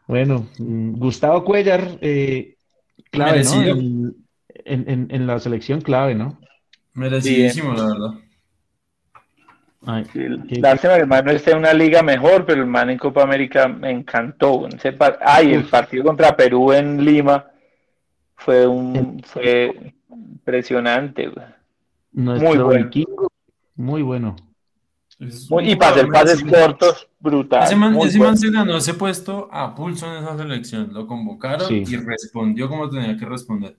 Bueno, mm, Gustavo Cuellar, eh, clave, ¿no? En, en, en, la selección clave, ¿no? Merecidísimo, la verdad. Ay, sí, lástima que el man no esté en una liga mejor, pero el man en Copa América me encantó. Ay, el partido contra Perú en Lima fue un fue impresionante. muy bueno. muy bueno. y para hacer pases cortos, brutal. Ese man, ese man, se ganó ese puesto a pulso en esa selección. Lo convocaron y respondió como tenía que responder.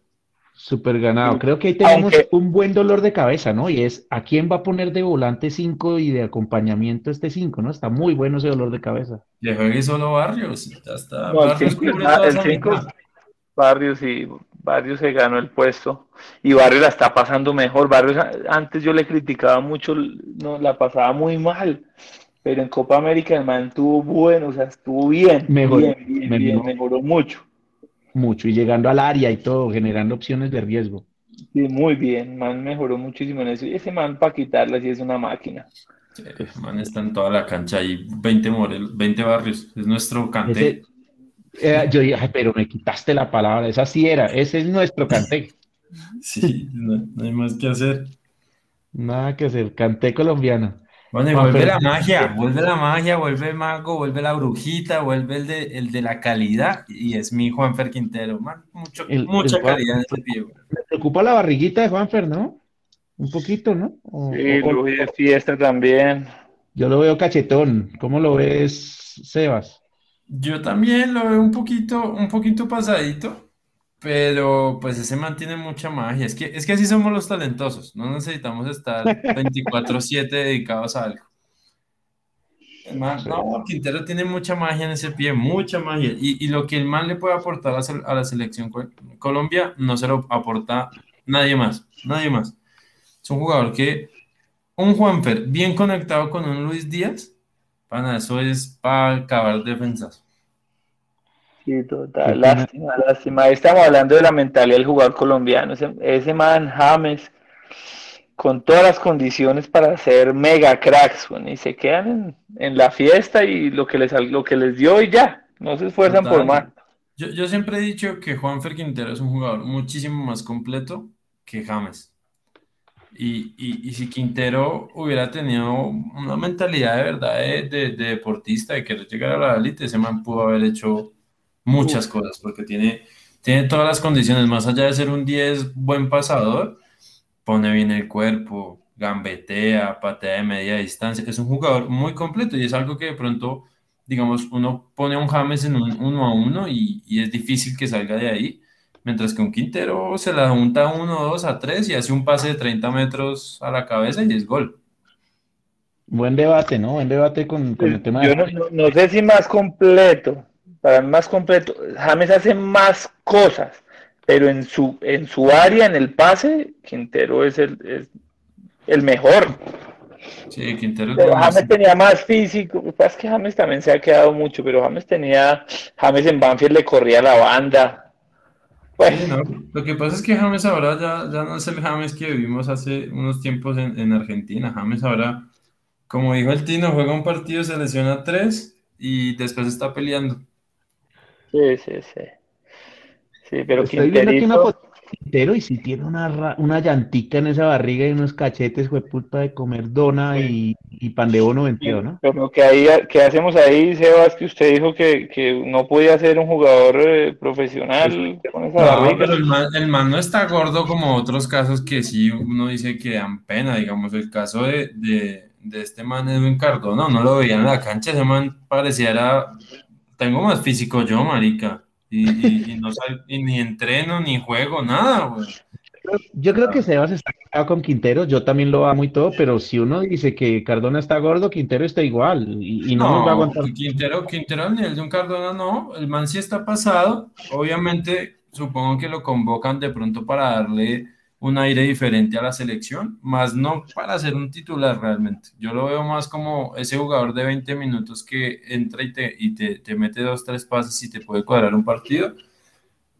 Súper ganado. Creo que ahí tenemos un buen dolor de cabeza, ¿no? Y es a quién va a poner de volante 5 y de acompañamiento este 5, ¿no? Está muy bueno ese dolor de cabeza. Le juegue solo Barrios, ya está. Barrios, Barrios y Barrios se ganó el puesto y Barrios la está pasando mejor. Barrios antes yo le criticaba mucho, no la pasaba muy mal, pero en Copa América el man estuvo bueno, o sea, estuvo bien, mejor, bien, bien, mejoró mucho mucho y llegando al área y todo, generando opciones de riesgo. Sí, muy bien, man mejoró muchísimo en eso. Y ese man para quitarla sí es una máquina. Sí, man está en toda la cancha y 20 Morelos, 20 barrios, es nuestro canté. yo dije, pero me quitaste la palabra, esa sí era, ese es nuestro canté. sí, no, no hay más que hacer. Nada que hacer, canté colombiano. Bueno, vuelve la magia, vuelve la magia, vuelve el mago, vuelve la brujita, vuelve el de, el de la calidad y es mi Juanfer Quintero, man, mucho, mucha calidad en ese pie. Me preocupa la barriguita de Juanfer, ¿no? Un poquito, ¿no? sí, o, de fiesta también. Yo lo veo cachetón, ¿cómo lo ves, Sebas? Yo también lo veo un poquito, un poquito pasadito, pero pues ese mantiene mucha magia. Es que, es que así somos los talentosos. No necesitamos estar 24-7 dedicados a algo. no, Quintero tiene mucha magia en ese pie, mucha magia. Y, y lo que el man le puede aportar a, la selección Colombia no se lo aporta nadie más. Nadie más. Es un jugador que, un Juanfer bien conectado con un Luis Díaz, para eso es para acabar defensas. Sí, total. Lástima, lástima. estamos hablando de la mentalidad del jugador colombiano. Ese, man James, con todas las condiciones para ser mega cracks, y se quedan en, la fiesta y lo que les, lo que les dio y ya. No se esfuerzan por más. Yo, yo, siempre he dicho que Juan Quintero es un jugador muchísimo más completo que James. Y, y, y, si Quintero hubiera tenido una mentalidad de verdad de, de, de deportista, de querer llegar a la élite, ese man pudo haber hecho muchas cosas, porque tiene, tiene todas las condiciones, más allá de ser un 10 buen pasador, pone bien el cuerpo, gambetea, patea de media distancia, es un jugador muy completo y es algo que de pronto, digamos, uno pone a un James en un uno a uno y, y es difícil que salga de ahí, mientras que un Quintero se la junta uno, dos a tres y hace un pase de 30 metros a la cabeza y es gol. Buen debate, ¿no? Buen debate con, el tema Yo no, no, sé si más completo, para mí más completo. James hace más cosas, pero en su, en su área, en el pase, Quintero es el, es el mejor. Sí, Quintero. Pero James tenía más físico. Lo que es que James también se ha quedado mucho, pero James tenía. James en Banfield le corría la banda. Lo que pasa es que James ahora ya, ya no es el James que vivimos hace unos tiempos en, en Argentina. James ahora, como dijo el Tino, juega un partido, se lesiona tres y después está peleando. Sí, sí, sí. Sí, pero Estoy Quintero y si tiene una, una llantica en esa barriga y unos cachetes, fue puta de comer dona y, y pan de bono vendido, ¿no? Pero que ahí, ¿qué hacemos ahí, Sebas? Que usted dijo que, que no podía ser un jugador eh, profesional con esa barriga. pero el man, el man, no está gordo como otros casos que sí uno dice que dan pena, digamos, el caso de, de, de este man Edwin Cardona, no lo veía en la cancha, ese man pareciera tengo más físico yo, marica. Y, no ni entreno, ni juego, nada, güey. Yo creo que Sebas está con Quintero, yo también lo amo y todo, pero si uno dice que Cardona está gordo, Quintero está igual y, no, nos va a aguantar. Quintero, Quintero ni el de un Cardona no, el man sí está pasado, obviamente supongo que lo convocan de pronto para darle un aire diferente a la selección, más no para ser un titular realmente. Yo lo veo más como ese jugador de 20 minutos que entra y te, y te, te mete dos, tres pases y te puede cuadrar un partido.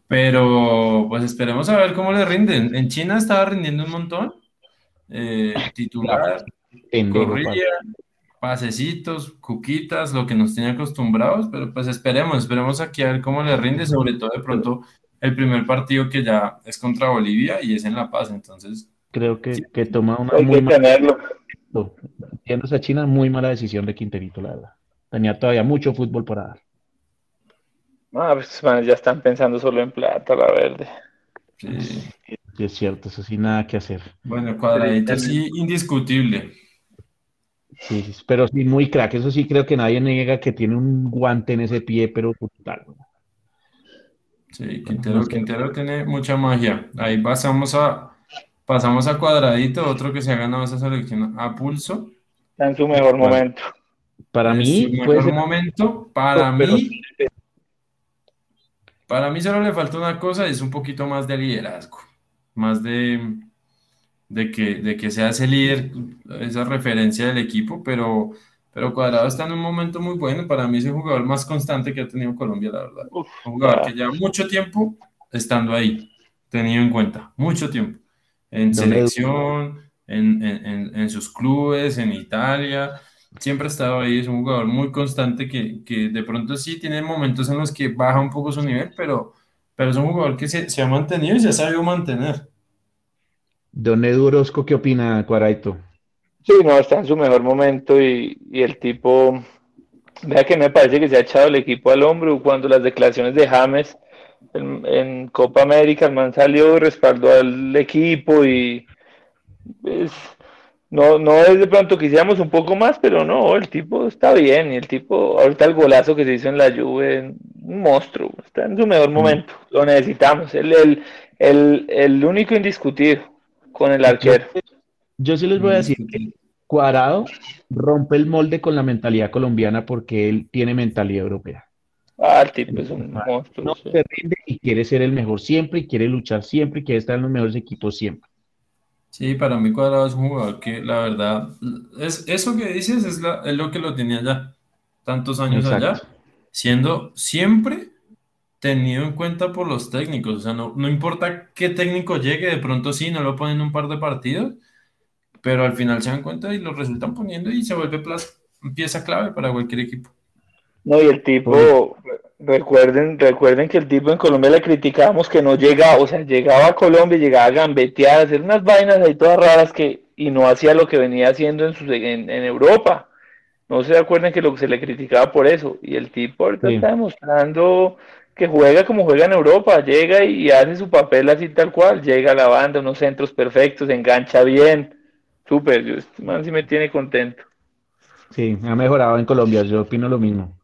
Pero pues esperemos a ver cómo le rinden. En China estaba rindiendo un montón. Eh, titular, corrilla, pasecitos, cuquitas, lo que nos tiene acostumbrados, pero pues esperemos, esperemos aquí a ver cómo le rinde, sobre todo de pronto el primer partido que ya es contra Bolivia y es en La Paz, entonces. Creo que, que toma una muy mala a China, muy mala decisión de Quinterito, la verdad. Tenía todavía mucho fútbol para dar. Ah, pues ya están pensando solo en plata, la verde. Sí. es cierto, eso sí, nada que hacer. Bueno, cuadradito sí, indiscutible. Sí, pero sí, muy crack. Eso sí, creo que nadie niega que tiene un guante en ese pie, pero brutal. Sí, Quintero, Quintero tiene mucha magia. Ahí pasamos a, pasamos a Cuadradito, otro que se ha ganado esa selección a pulso. Está en su mejor momento. Para mí, su mejor momento, para mí, para mí solo le falta una cosa, es un poquito más de liderazgo, más de, de, que, de que sea ese líder, esa referencia del equipo, pero pero Cuadrado está en un momento muy bueno. Para mí es el jugador más constante que ha tenido Colombia, la verdad. un jugador que lleva mucho tiempo estando ahí, tenido en cuenta, mucho tiempo. En selección, en, en, en, sus clubes, en Italia. Siempre ha estado ahí. Es un jugador muy constante que, que, de pronto sí tiene momentos en los que baja un poco su nivel, pero, pero es un jugador que se, se ha mantenido y se ha sabido mantener. Don Edu Orozco, ¿qué opina Cuaraito? Sí, no, está en su mejor momento y, el tipo, vea que me parece que se ha echado el equipo al hombro cuando las declaraciones de James en, Copa América, el man salió y respaldó al equipo y pues, no, no es de pronto quisiéramos un poco más, pero no, el tipo está bien y el tipo, ahorita el golazo que se hizo en la Juve, un monstruo, está en su mejor mm. momento, lo necesitamos, el, el, el, el único indiscutido con el arquero. Yo sí les voy a decir que Cuadrado rompe el molde con la mentalidad colombiana porque él tiene mentalidad europea. Ah, el tipo es un monstruo. No se rinde y quiere ser el mejor siempre y quiere luchar siempre y quiere estar en los mejores equipos siempre. Sí, para mí Cuadrado es un jugador que la verdad, es, eso que dices es, lo que lo tenía ya tantos años allá, siendo siempre tenido en cuenta por los técnicos. O sea, no, no importa qué técnico llegue, de pronto sí, no lo ponen un par de partidos, pero al final se dan cuenta y lo resultan poniendo y se vuelve pieza clave para cualquier equipo. No, y el tipo, recuerden, recuerden que el tipo en Colombia le criticábamos que no llegaba, o sea, llegaba a Colombia, llegaba a gambetear, a hacer unas vainas ahí todas raras que, y no hacía lo que venía haciendo en, su, en, Europa. No se acuerdan que lo que se le criticaba por eso. Y el tipo ahorita está demostrando que juega como juega en Europa, llega y hace su papel así tal cual, llega a la banda, unos centros perfectos, engancha bien Súper, yo, este man sí me tiene contento. Sí, ha mejorado en Colombia, yo opino lo mismo.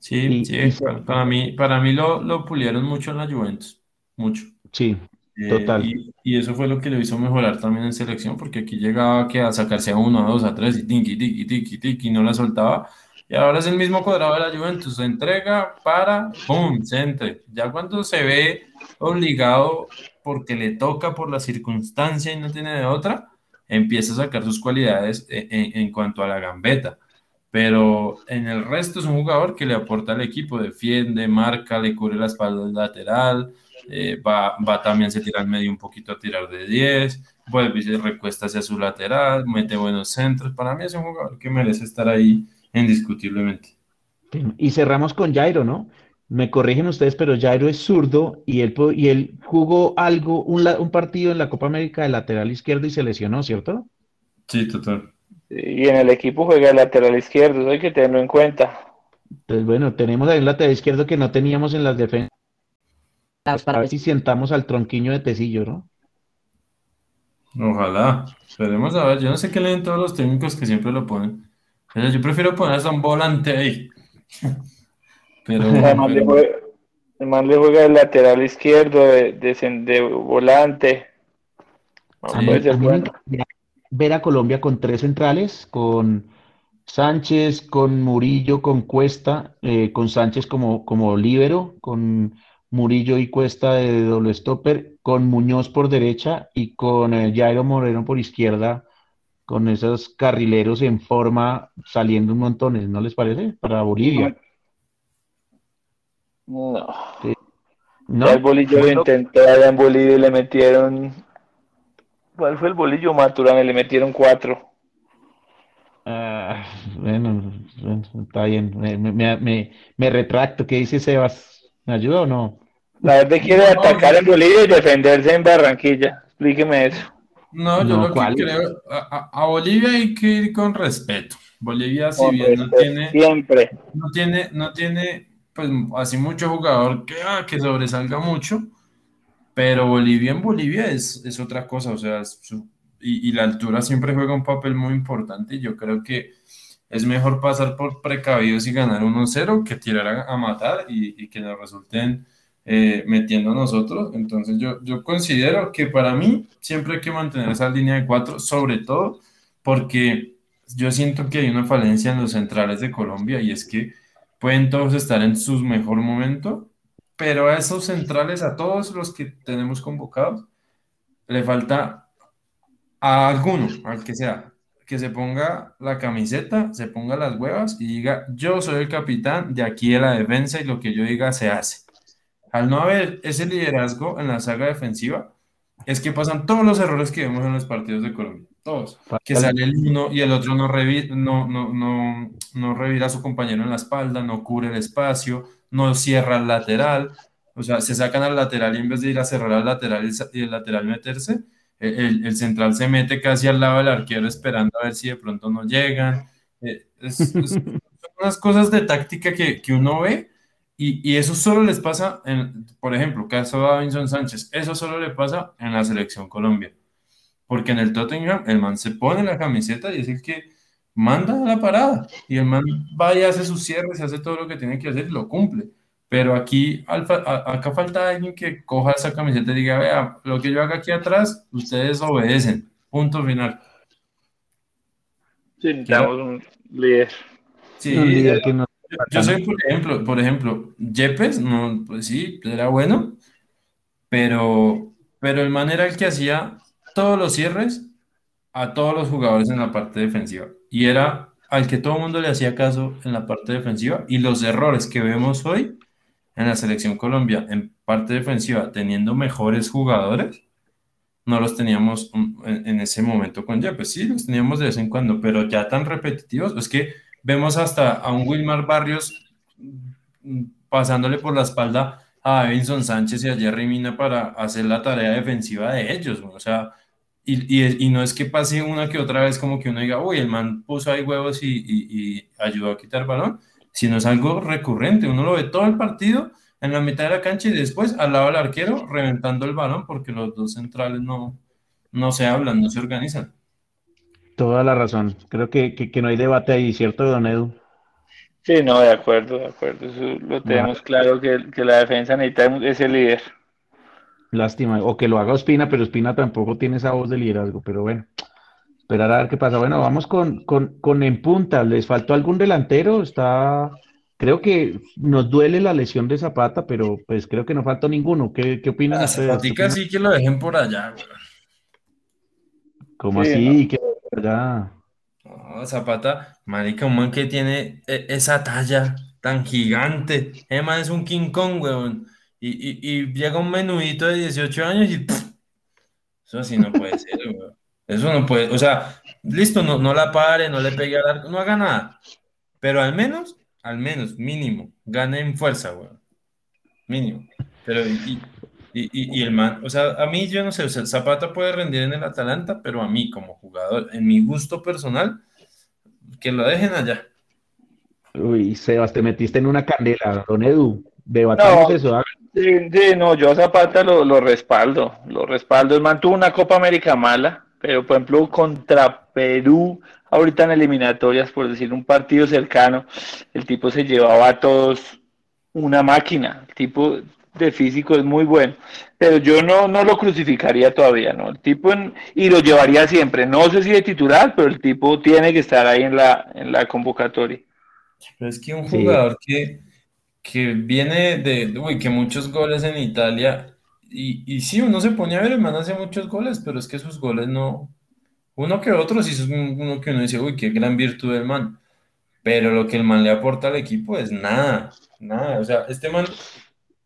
Sí, sí, para, mí, para mí lo, lo, pulieron mucho en la Juventus, mucho. Sí, eh, total. Y, eso fue lo que le hizo mejorar también en selección, porque aquí llegaba que a sacarse a uno, a dos, a tres, y tiki, tiki, tiki, tiki, y no la soltaba. Y ahora es el mismo cuadrado de la Juventus, se entrega para, ¡pum!, centre. Ya cuando se ve obligado porque le toca por la circunstancia y no tiene de otra, empieza a sacar sus cualidades e, e, en, cuanto a la gambeta. Pero en el resto es un jugador que le aporta al equipo, defiende, marca, le cubre la espalda lateral, eh, va, va, también se tira al medio un poquito a tirar de 10, vuelve y recuesta hacia su lateral, mete buenos centros. Para mí es un jugador que merece estar ahí indiscutiblemente. Y cerramos con Jairo, ¿no? Me corrigen ustedes, pero Jairo es zurdo y él, y él jugó algo, un, un, partido en la Copa América de lateral izquierdo y se lesionó, ¿cierto? Sí, total. Y en el equipo juega el lateral izquierdo, eso hay que tenerlo en cuenta. Pues bueno, tenemos ahí un lateral izquierdo que no teníamos en las defensas. Para ver si sentamos al tronquiño de Tecillo, ¿no? Ojalá. Esperemos a ver. Yo no sé qué leen todos los técnicos que siempre lo ponen. Yo prefiero poner a un volante ahí Pero, el man le juega el lateral izquierdo, de, de, volante. Ver a Colombia con tres centrales, con Sánchez, con Murillo, con Cuesta, eh, con Sánchez como, como líbero, con Murillo y Cuesta de doble stopper, con Muñoz por derecha y con eh, Jairo Moreno por izquierda, con esos carrileros en forma saliendo un montón, ¿no les parece? Para Bolivia. No. ¿No? el bolillo lo intentó allá en Bolivia y le metieron. ¿Cuál fue el bolillo Maturana? Le metieron cuatro. Ah, bueno, está bien. Me, me, me, retracto. ¿Qué dice Sebas? ¿Me ayuda o no? La verdad quiere atacar en Bolivia y defenderse en Barranquilla. Explíqueme eso. No, yo lo que creo, a, a, Bolivia hay que ir con respeto. Bolivia, si bien no tiene, siempre. no tiene, no tiene pues así mucho jugador que, ah, que sobresalga mucho, pero Bolivia en Bolivia es, es otra cosa, o sea, y, la altura siempre juega un papel muy importante yo creo que es mejor pasar por precavidos y ganar 1-0 que tirar a, matar y, que nos resulten eh, metiendo nosotros. Entonces yo, yo considero que para mí siempre hay que mantener esa línea de cuatro, sobre todo porque yo siento que hay una falencia en los centrales de Colombia y es que pueden todos estar en su mejor momento, pero a esos centrales, a todos los que tenemos convocados, le falta a alguno, al que sea, que se ponga la camiseta, se ponga las huevas y diga, yo soy el capitán de aquí de la defensa y lo que yo diga se hace. Al no haber ese liderazgo en la saga defensiva, es que pasan todos los errores que vemos en los partidos de Colombia. Todos. Que sale el uno y el otro no, no, no, no, no revira a su compañero en la espalda, no cubre el espacio, no cierra el lateral. O sea, se sacan al lateral y en vez de ir a cerrar al lateral y el lateral meterse, el, el central se mete casi al lado del arquero esperando a ver si de pronto no llegan. Eh, son unas cosas de táctica que, que uno ve y, y, eso solo les pasa, en, por ejemplo, caso de Davinson Sánchez, eso solo le pasa en la selección Colombia. Porque en el Tottenham el man se pone la camiseta y es el que manda la parada. Y el man va y hace sus cierres, hace todo lo que tiene que hacer y lo cumple. Pero aquí, acá falta alguien que coja esa camiseta y diga, vea, lo que yo haga aquí atrás, ustedes obedecen. Punto final. Sí, necesitamos un líder. Sí, un líder que no yo, soy, por ejemplo, por ejemplo, Yepes, no, pues sí, era bueno, pero, pero el man era el que hacía todos los cierres a todos los jugadores en la parte defensiva. Y era al que todo el mundo le hacía caso en la parte defensiva. Y los errores que vemos hoy en la selección Colombia en parte defensiva, teniendo mejores jugadores, no los teníamos en, ese momento con Yepes. Sí, los teníamos de vez en cuando, pero ya tan repetitivos, es que Vemos hasta a un Wilmar Barrios pasándole por la espalda a Evinson Sánchez y a Jerry Mina para hacer la tarea defensiva de ellos. O sea, y, y, no es que pase una que otra vez como que uno diga, uy, el man puso ahí huevos y, y, ayudó a quitar balón, sino es algo recurrente. Uno lo ve todo el partido en la mitad de la cancha y después al lado del arquero reventando el balón porque los dos centrales no, no se hablan, no se organizan. Toda la razón. Creo que, que, no hay debate ahí, ¿cierto, don Edu? Sí, no, de acuerdo, de acuerdo. Eso lo tenemos claro que, que, la defensa necesita ese líder. Lástima, o que lo haga Ospina, pero Ospina tampoco tiene esa voz de liderazgo, pero bueno, esperar a ver qué pasa. Bueno, vamos con, con, con en punta. ¿Les faltó algún delantero? Está, creo que nos duele la lesión de Zapata, pero pues creo que no faltó ninguno. ¿Qué, qué opinan ah, Zapatica sí que lo dejen por allá, ¿Cómo así? Zapata, marica, un man que tiene e, esa talla tan gigante. Emma es un King Kong, weón. Y, llega un menudito de 18 años y eso así no puede ser, weón. Eso no puede, o sea, listo, no, no la pare, no le pegue al arco, no haga nada. Pero al menos, al menos, mínimo, gane en fuerza, weón. Mínimo. Pero, y, y, el man, o sea, a mí yo no sé, o sea, Zapata puede rendir en el Atalanta, pero a mí como jugador, en mi gusto personal, que lo dejen allá. Uy, Sebas, te metiste en una candela, don Edu. Debatamos eso. Sí, sí, no, yo a Zapata lo, lo respaldo, lo respaldo. El man tuvo una Copa América mala, pero por ejemplo contra Perú ahorita en eliminatorias, por decir un partido cercano, el tipo se llevaba a todos una máquina, el tipo de físico es muy bueno, pero yo no, no lo crucificaría todavía, ¿no? El tipo y lo llevaría siempre, no sé si de titular, pero el tipo tiene que estar ahí en la, en la convocatoria. Pero es que un jugador que, que viene de, uy, que muchos goles en Italia, y, y sí, uno se pone a ver, el man hace muchos goles, pero es que sus goles no, uno que otro, sí es uno que uno dice, uy, qué gran virtud del man, pero lo que el man le aporta al equipo es nada, nada, o sea, este man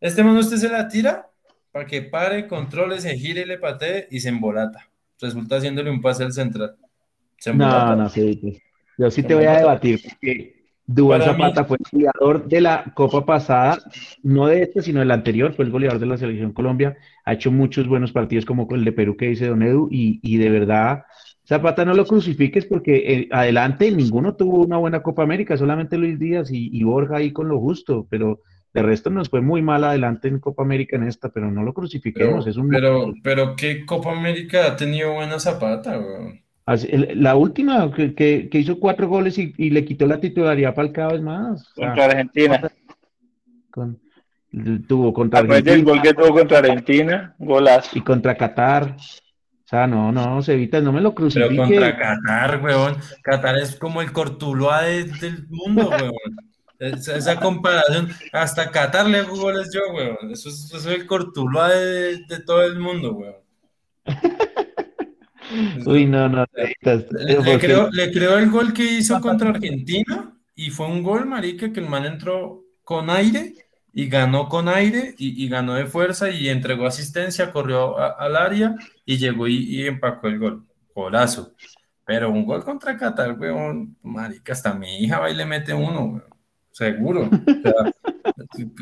este man usted se la tira para que pare, controle, se gire, le patee y se embolata. Resulta haciéndole un pase al central. no, no, sí, yo sí te voy a debatir porque Dubán Zapata fue el goleador de la Copa pasada, no de este, sino del anterior, fue el goleador de la Selección Colombia, ha hecho muchos buenos partidos como el de Perú que dice Don Edu, y, de verdad, Zapata no lo crucifiques porque eh, adelante ninguno tuvo una buena Copa América, solamente Luis Díaz y, y Borja ahí con lo justo, pero de resto nos fue muy mal adelante en Copa América en esta, pero no lo crucifiquemos. Pero, es un... pero, pero ¿qué Copa América ha tenido buena zapata, La última que, hizo cuatro goles y, le quitó la titularidad para el cada vez más. Contra Argentina. tuvo contra Argentina. el gol que tuvo contra Argentina, golazo. Y contra Qatar. O sea, no, no, Sevita, no me lo crucifique. Pero contra Qatar, weón. Qatar es como el Cortuloa del mundo, weón. Esa, comparación, hasta Qatar le hago goles yo, weón. Eso es, eso es el cortuloa de, de, todo el mundo, weón. Uy, no, no. Le, creo, le creo el gol que hizo contra Argentina y fue un gol, marica, que el man entró con aire y ganó con aire y, y ganó de fuerza y entregó asistencia, corrió al área y llegó y, y, empacó el gol. Golazo. Pero un gol contra Qatar, weón, marica, hasta mi hija va y le mete uno, weón seguro.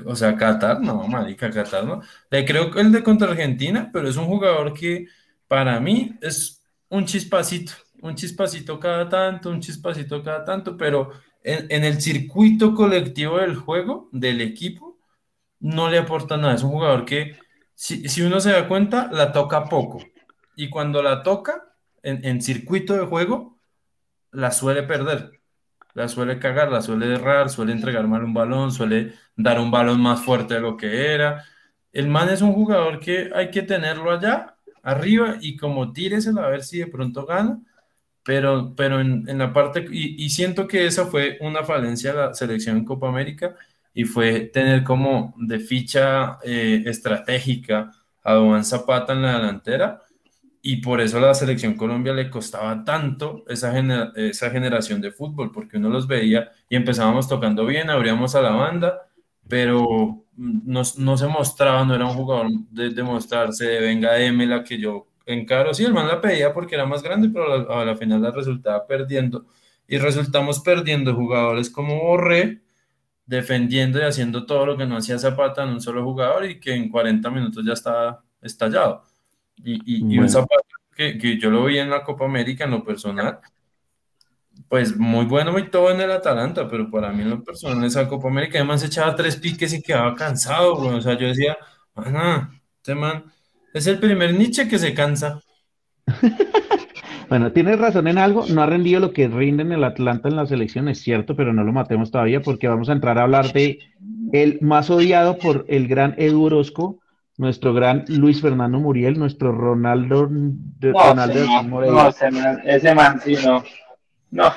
O sea, Qatar, no, marica, Qatar no. Le creo que el de contra Argentina, pero es un jugador que para mí es un chispacito, un chispacito cada tanto, un chispacito cada tanto, pero en, el circuito colectivo del juego, del equipo, no le aporta nada. Es un jugador que, si, si uno se da cuenta, la toca poco. Y cuando la toca, en, en circuito de juego, la suele perder la suele cagar, la suele errar, suele entregar mal un balón, suele dar un balón más fuerte de lo que era. El man es un jugador que hay que tenerlo allá, arriba, y como tíreselo a ver si de pronto gana, pero, pero en, la parte, y, siento que esa fue una falencia de la selección en Copa América, y fue tener como de ficha eh, estratégica a Juan Zapata en la delantera, y por eso a la selección Colombia le costaba tanto esa, esa generación de fútbol, porque uno los veía y empezábamos tocando bien, abríamos a la banda, pero no, no se mostraba, no era un jugador de, demostrarse de venga, M la que yo encaro. Sí, el man la pedía porque era más grande, pero a la, final la resultaba perdiendo. Y resultamos perdiendo jugadores como Borré, defendiendo y haciendo todo lo que no hacía Zapata en un solo jugador y que en 40 minutos ya estaba estallado. Y, y, un Zapata que, que, yo lo vi en la Copa América en lo personal, pues muy bueno y todo en el Atalanta, pero para mí en lo personal esa Copa América además echaba tres piques y quedaba cansado, o sea, yo decía, este man es el primer Nietzsche que se cansa. Bueno, tienes razón en algo, no ha rendido lo que rinde en el Atlanta en la selección, es cierto, pero no lo matemos todavía porque vamos a entrar a hablar de el más odiado por el gran Edu Orozco, nuestro gran Luis Fernando Muriel, nuestro Ronaldo de no, Ronaldo No, ese man, ese man sí no. No.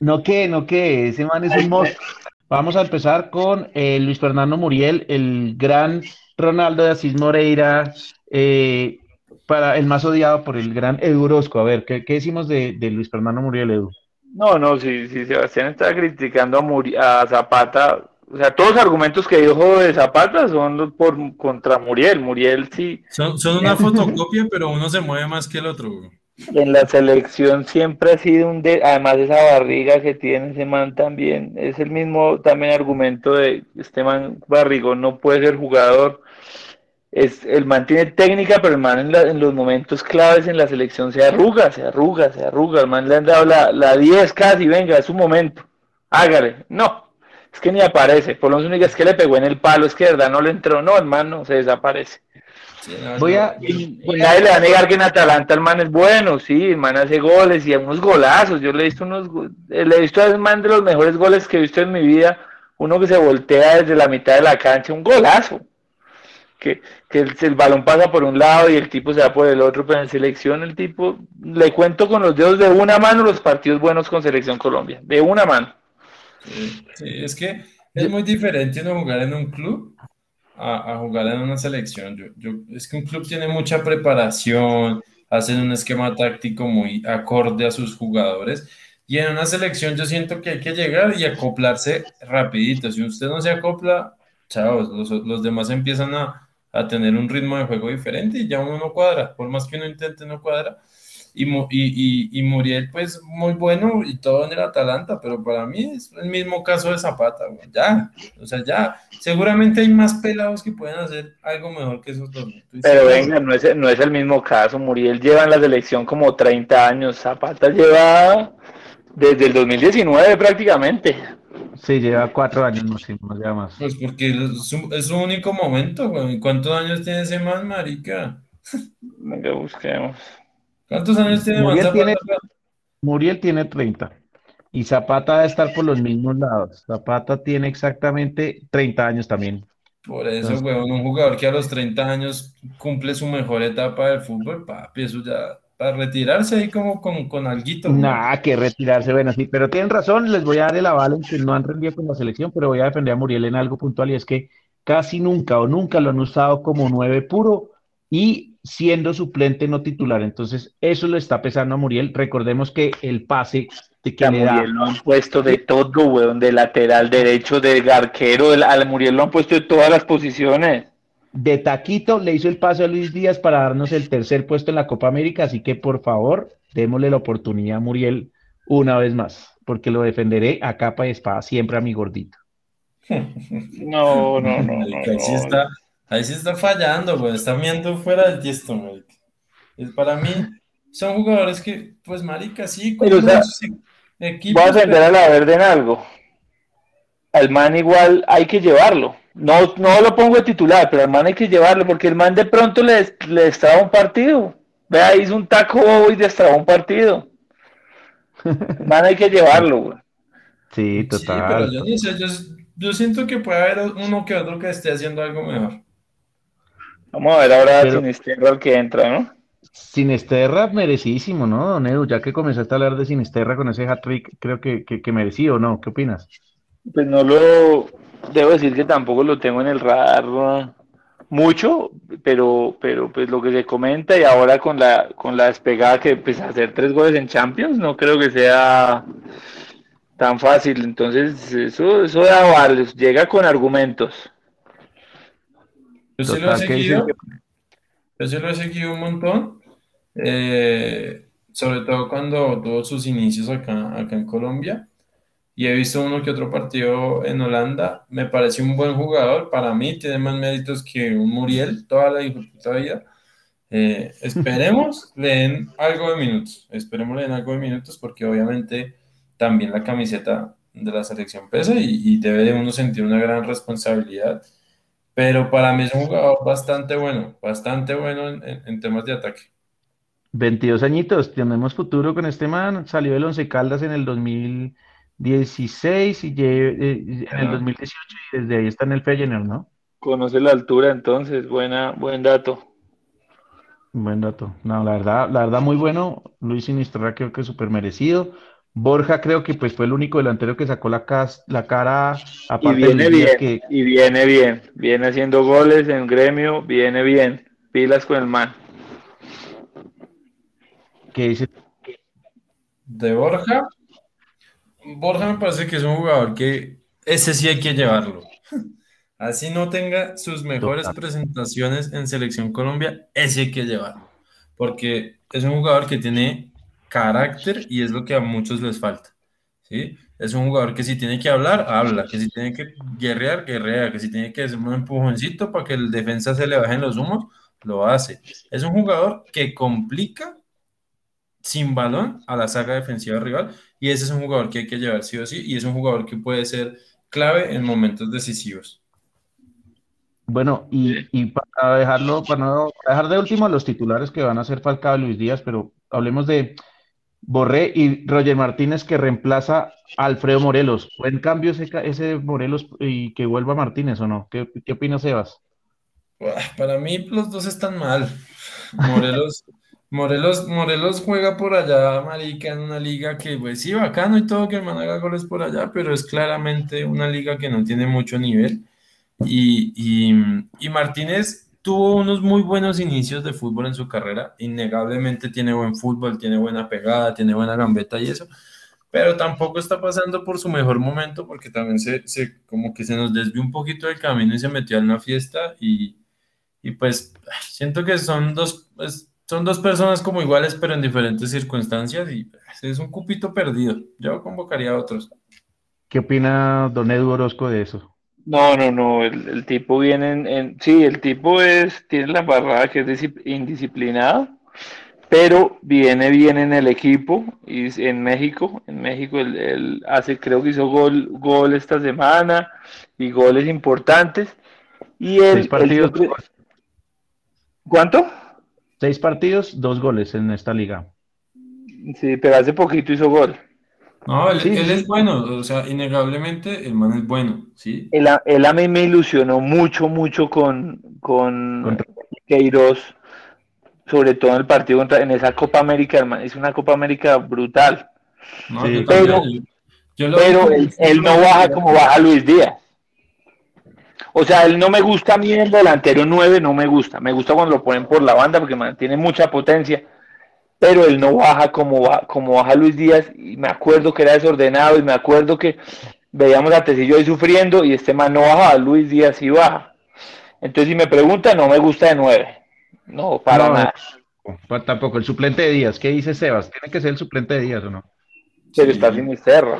No que, no que, ese man es un monstruo. Vamos a empezar con eh, Luis Fernando Muriel, el gran Ronaldo de Asís Moreira, eh, para el más odiado por el gran Edu Orozco. A ver, ¿qué, qué decimos de, de, Luis Fernando Muriel, Edu? No, no, si, si Sebastián está criticando a, a Zapata, o sea, todos los argumentos que dijo de Zapata son por contra Muriel. Muriel sí. Son, son una fotocopia, pero uno se mueve más que el otro. En la selección siempre ha sido un de, además esa barriga que tiene ese man también, es el mismo también argumento de este man barrigón no puede ser jugador. Es, el man tiene técnica, pero el man en, en, los momentos claves en la selección se arruga, se arruga, se arruga. El man le han dado la, la 10 casi, venga, es un momento, hágale. No, es que ni aparece. Por lo menos es que le pegó en el palo, es que de verdad no le entró, no, hermano, se desaparece. Voy a, y, nadie le va a negar que en Atalanta el man es bueno, sí, el man hace goles y unos golazos. Yo le he visto unos, le he visto a man de los mejores goles que he visto en mi vida, uno que se voltea desde la mitad de la cancha, un golazo que, el, balón pasa por un lado y el tipo se va por el otro, pero en selección el tipo, le cuento con los dedos de una mano los partidos buenos con Selección Colombia, de una mano. Sí, es que es muy diferente no jugar en un club a, jugar en una selección. Yo, es que un club tiene mucha preparación, hacen un esquema táctico muy acorde a sus jugadores. Y en una selección yo siento que hay que llegar y acoplarse rapidito. Si usted no se acopla, chao, los demás empiezan a, a tener un ritmo de juego diferente y ya uno no cuadra, por más que uno intente no cuadra. Y, y, y, Muriel, pues muy bueno y todo en el Atalanta, pero para mí es el mismo caso de Zapata, ya, o sea, ya, seguramente hay más pelados que pueden hacer algo mejor que esos dos. Pero venga, no es, no es el mismo caso, Muriel lleva en la selección como 30 años, Zapata lleva desde el 2019 prácticamente. Sí, lleva cuatro años, no sé, no lleva más. Pues porque es su, único momento, güey. ¿Cuántos años tiene ese man, marica? Venga, busquemos. ¿Cuántos años tiene Muriel tiene, Muriel tiene 30. Y Zapata debe estar por los mismos lados. Zapata tiene exactamente 30 años también. Por eso, güey, un jugador que a los 30 años cumple su mejor etapa del fútbol, papi, eso ya para retirarse ahí como con, con alguito. Nada, que retirarse, bueno, sí, pero tienen razón, les voy a dar el aval en que no han rendido con la selección, pero voy a defender a Muriel en algo puntual y es que casi nunca o nunca lo han usado como nueve puro y siendo suplente no titular. Entonces, eso le está pesando a Muriel. Recordemos que el pase de que le Muriel lo han puesto de todo, weón, de lateral derecho, de arquero, al Muriel lo han puesto de todas las posiciones de taquito le hizo el paso a Luis Díaz para darnos el tercer puesto en la Copa América, así que por favor, démosle la oportunidad a Muriel una vez más, porque lo defenderé a capa y espada siempre a mi gordito. No, no, no. ahí, sí está, ahí sí está fallando, güey. Está viendo fuera del tiesto, marica. Para mí, son jugadores que, pues, marica, sí, pero, voy a defender a la verde en algo. Al man igual hay que llevarlo no, no lo pongo de titular, pero al man hay que llevarlo, porque el man de pronto le, le destraba un partido. Vea, hizo un taco y destraba un partido. El man hay que llevarlo, güey. Sí, total. yo, yo, siento que puede haber uno que otro que esté haciendo algo mejor. Vamos a ver ahora sin Sinisterra el que entra, ¿no? Sinisterra merecidísimo, ¿no, Don Edu? Ya que comenzaste a hablar de Sinisterra con ese hat-trick, creo que, que, que merecido, ¿no? ¿Qué opinas? Pues no lo, debo decir que tampoco lo tengo en el radar mucho, pero, pero pues lo que se comenta y ahora con la, con la despegada que pues hacer tres goles en Champions, no creo que sea tan fácil. Entonces, eso, eso da llega con argumentos. Yo sí lo he seguido. Yo sí lo he seguido un montón. Eh, sobre todo cuando tuvo sus inicios acá, acá en Colombia y he visto uno que otro partido en Holanda. Me parece un buen jugador. Para mí tiene más méritos que un Muriel toda la vida. Eh, esperemos le den algo de minutos. Esperemos le den algo de minutos porque obviamente también la camiseta de la selección pesa y, debe de uno sentir una gran responsabilidad. Pero para mí es un jugador bastante bueno, bastante bueno en, en temas de ataque. 22 añitos, tenemos futuro con este man. Salió del Once Caldas en el 2000. 16 y eh, en el 2018 y desde ahí está en el Feyenoord, ¿no? Conoce la altura entonces, buena, buen dato. Buen dato. No, la verdad, la verdad muy bueno. Luis Sinisterra creo que es súper merecido. Borja creo que pues fue el único delantero que sacó la, la cara aparte y viene bien, y viene bien, viene haciendo goles en gremio, viene bien, pilas con el man. ¿Qué dice? De Borja, Borja me parece que es un jugador que ese sí hay que llevarlo. Así no tenga sus mejores presentaciones en Selección Colombia, ese hay que llevarlo. Porque es un jugador que tiene carácter y es lo que a muchos les falta. ¿sí? Es un jugador que si tiene que hablar, habla. Que si tiene que guerrear, guerrea. Que si tiene que hacer un empujoncito para que el defensa se le bajen los humos, lo hace. Es un jugador que complica sin balón a la saga defensiva rival y ese es un jugador que hay que llevar sí o sí y es un jugador que puede ser clave en momentos decisivos. Bueno, y, para dejarlo, para no dejar de último los titulares que van a ser Falcao y Luis Díaz, pero hablemos de Borré y Roger Martínez que reemplaza a Alfredo Morelos. ¿Buen cambio ese, ese Morelos y que vuelva Martínez o no? ¿Qué, qué opinas, Sebas? Para mí los dos están mal. Morelos, Morelos, Morelos juega por allá, marica, en una liga que, pues sí, bacano y todo que el man haga goles por allá, pero es claramente una liga que no tiene mucho nivel. Y, y, Martínez tuvo unos muy buenos inicios de fútbol en su carrera. Innegablemente tiene buen fútbol, tiene buena pegada, tiene buena gambeta y eso. Pero tampoco está pasando por su mejor momento porque también se, se como que se nos desvió un poquito del camino y se metió en una fiesta y, y pues siento que son dos, son dos personas como iguales pero en diferentes circunstancias y es un cupito perdido. Yo convocaría a otros. ¿Qué opina don Edu Orozco de eso? No, no, no, el, tipo viene en, Sí, el tipo es, tiene la barrada que es indisciplinado, pero viene bien en el equipo y en México, en México él, hace, creo que hizo gol, gol esta semana y goles importantes. Y él, Seis partidos. ¿Cuánto? Seis partidos, dos goles en esta liga. Sí, pero hace poquito hizo gol. No, él, es bueno, o sea, innegablemente el man es bueno, ¿sí? Él, a mí me ilusionó mucho, mucho con, con Queiroz, sobre todo en el partido contra, en esa Copa América, hermano, es una Copa América brutal. pero pero él, no baja como baja Luis Díaz. O sea, él no me gusta a mí el delantero 9, no me gusta. Me gusta cuando lo ponen por la banda porque tiene mucha potencia pero él no baja como, baja, como baja Luis Díaz, y me acuerdo que era desordenado, y me acuerdo que veíamos a Tecillo ahí sufriendo, y este man no baja, Luis Díaz sí baja. Entonces, si me pregunta, no me gusta de nueve. No, para nada. tampoco, el suplente de Díaz, ¿qué dice Sebas? ¿Tiene que ser el suplente de Díaz o no? Pero está sin Misterra.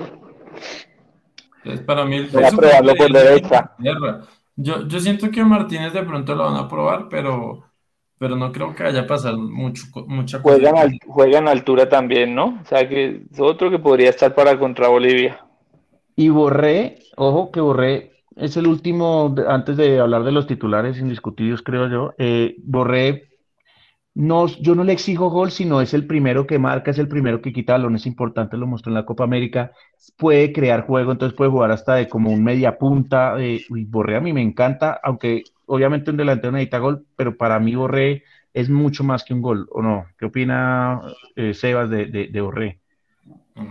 Es para mí el Voy a probarlo por derecha. Yo, yo siento que Martínez de pronto lo van a probar, pero pero no creo que haya pasado mucho, mucha cosa. Juega en, altura también, ¿no? O sea que es otro que podría estar para contra Bolivia. Y Borré, ojo que Borré es el último, antes de hablar de los titulares indiscutidos, creo yo, eh, Borré no, yo no le exijo gol, sino es el primero que marca, es el primero que quita es importante, lo mostró en la Copa América, puede crear juego, entonces puede jugar hasta de como un media punta, eh, Borré a mí me encanta, aunque obviamente un delantero necesita gol, pero para mí Borré es mucho más que un gol, ¿o no? ¿Qué opina eh, Sebas de, de, Borré?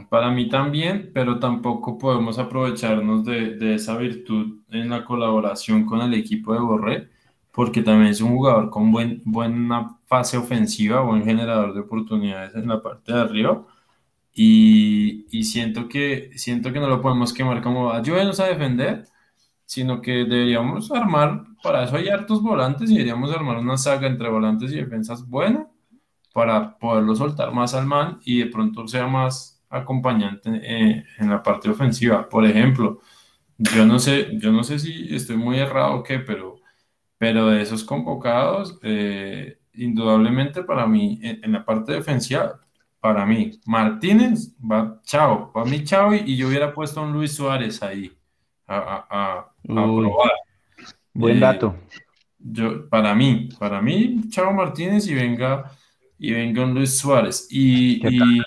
Para mí también, pero tampoco podemos aprovecharnos de, de esa virtud en la colaboración con el equipo de Borré porque también es un jugador con buen, buena fase ofensiva, buen generador de oportunidades en la parte de arriba. Y, y, siento, que, siento que no lo podemos quemar como ayúdenos a defender, sino que deberíamos armar, para eso hay hartos volantes y deberíamos armar una saga entre volantes y defensas buena para poderlo soltar más al man y de pronto sea más acompañante eh, en la parte ofensiva. Por ejemplo, yo no sé, yo no sé si estoy muy errado o qué, pero pero de esos convocados, eh, indudablemente para mí, en, la parte defensiva, para mí, Martínez va chao, para mí chao, y, yo hubiera puesto a un Luis Suárez ahí a, probar. Buen eh, dato. Yo, para mí, para mí, chao Martínez y venga, y venga un Luis Suárez. Y, y...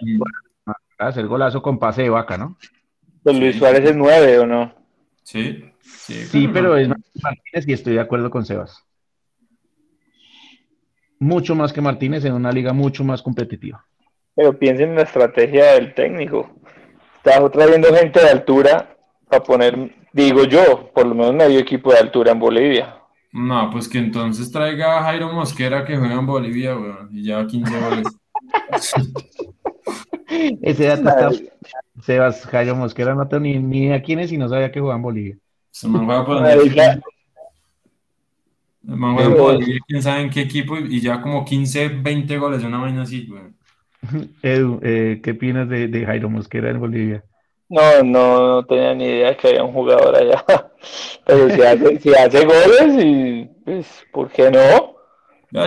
hacer golazo con pase de vaca, ¿no? Pues Luis Suárez es nueve o no? Sí. Sí, pero, es Martínez y estoy de acuerdo con Sebas. Mucho más que Martínez en una liga mucho más competitiva. Pero piensen en la estrategia del técnico. Está trayendo gente de altura para poner, digo yo, por lo menos medio equipo de altura en Bolivia. No, pues que entonces traiga a Jairo Mosquera que juega en Bolivia, weón, y ya 15 goles. Ese dato está. Sebas, Jairo Mosquera no tengo ni, ni a quién es y no sabía que jugaba en Bolivia. Se me va a poner. Bolivia, quién sabe en qué equipo, y ya como 15, 20 goles, una vaina así, güey. Edu, eh, ¿qué opinas de, de, Jairo Mosquera en Bolivia? No, no, no tenía ni idea que había un jugador allá. Pero si hace, si hace goles, y pues, ¿por qué no?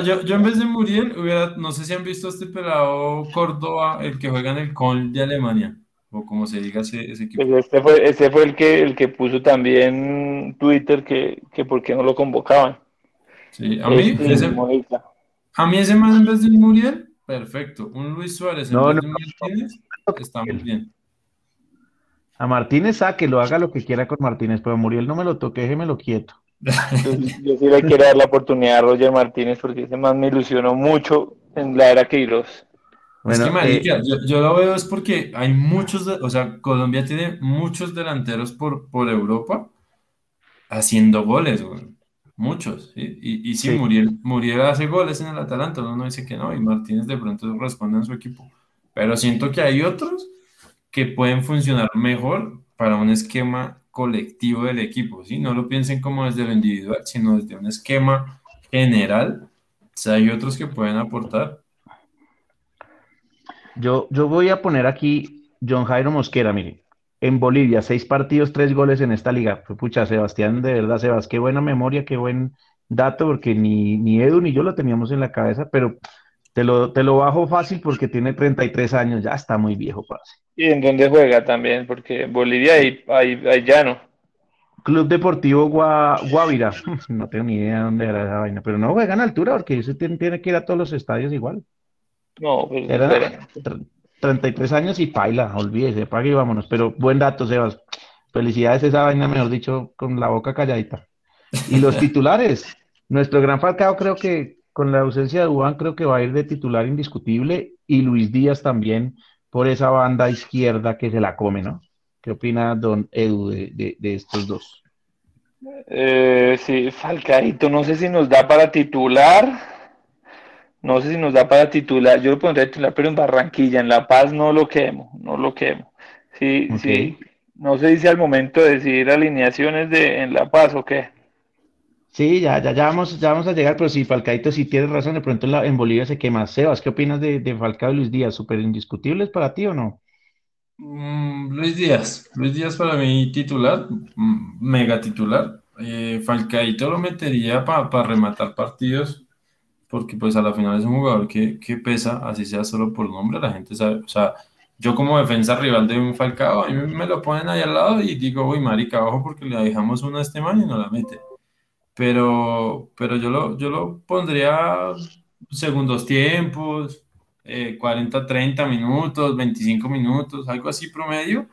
yo, yo en vez de Muriel, hubiera, no sé si han visto este pelado Córdoba, el que juega en el Col de Alemania. o como se diga ese, equipo. Pues este fue, ese fue el que el que puso también Twitter que, que por qué no lo convocaban. Sí, a mí, este, ese, a mí ese más en vez de Muriel, perfecto. Un Luis Suárez en vez de Martínez, está muy bien. A Martínez saque, lo haga lo que quiera con Martínez, pero a Muriel no me lo toque, déjemelo quieto. Yo, sí le quiero dar la oportunidad a Roger Martínez porque ese más me ilusionó mucho en la era Queiroz. Bueno, es que, marica, eh, yo, lo veo es porque hay muchos, o sea, Colombia tiene muchos delanteros por, por Europa haciendo goles, Muchos, Y, y sí, Muriel, Muriel, hace goles en el Atalanta, uno no dice que no, y Martínez de pronto responde en su equipo. Pero siento que hay otros que pueden funcionar mejor para un esquema colectivo del equipo, ¿sí? No lo piensen como desde lo individual, sino desde un esquema general. O sea, hay otros que pueden aportar. Yo, yo voy a poner aquí John Jairo Mosquera, mire. En Bolivia, seis partidos, tres goles en esta liga. Pucha, Sebastián, de verdad, Sebas, qué buena memoria, qué buen dato, porque ni, ni Edu ni yo lo teníamos en la cabeza, pero te lo, te lo bajo fácil porque tiene 33 años, ya está muy viejo, parce. ¿Y en dónde juega también? Porque en Bolivia hay, hay, llano. Club Deportivo Guavira. No tengo ni idea de dónde era esa vaina, pero no juega en altura porque ese tiene, que ir a todos los estadios igual. No, pues era 33 años y paila, olvídese, pague y vámonos. Pero buen dato, Sebas. Felicidades esa vaina, mejor dicho, con la boca calladita. Y los titulares. Nuestro gran Falcao creo que con la ausencia de Juan creo que va a ir de titular indiscutible y Luis Díaz también por esa banda izquierda que se la come, ¿no? ¿Qué opina don Edu de, estos dos? Eh, sí, Falcaito, no sé si nos da para titular. No sé si nos da para titular. Yo lo pondría titular, pero en Barranquilla, en La Paz no lo quemo, no lo quemo. Sí, sí. No sé si al momento de decidir alineaciones de en La Paz o qué. Sí, ya, ya, ya vamos, ya vamos a llegar, pero sí, Falcaito sí tienes razón, de pronto en, Bolivia se quema. Sebas, ¿qué opinas de, de Falcao y Luis Díaz? ¿Súper indiscutibles para ti o no? Mm, Luis Díaz, Luis Díaz para mí titular, mm, mega titular. Eh, Falcaito lo metería para rematar partidos, porque pues a la final es un jugador que, que pesa, así sea solo por nombre, la gente sabe, o sea, yo como defensa rival de un Falcao, a mí me lo ponen ahí al lado y digo, uy, marica, abajo porque le dejamos una a este man y no la mete pero, pero yo, lo, yo lo pondría segundos tiempos, 40, eh, 30 minutos, 25 minutos, algo así promedio,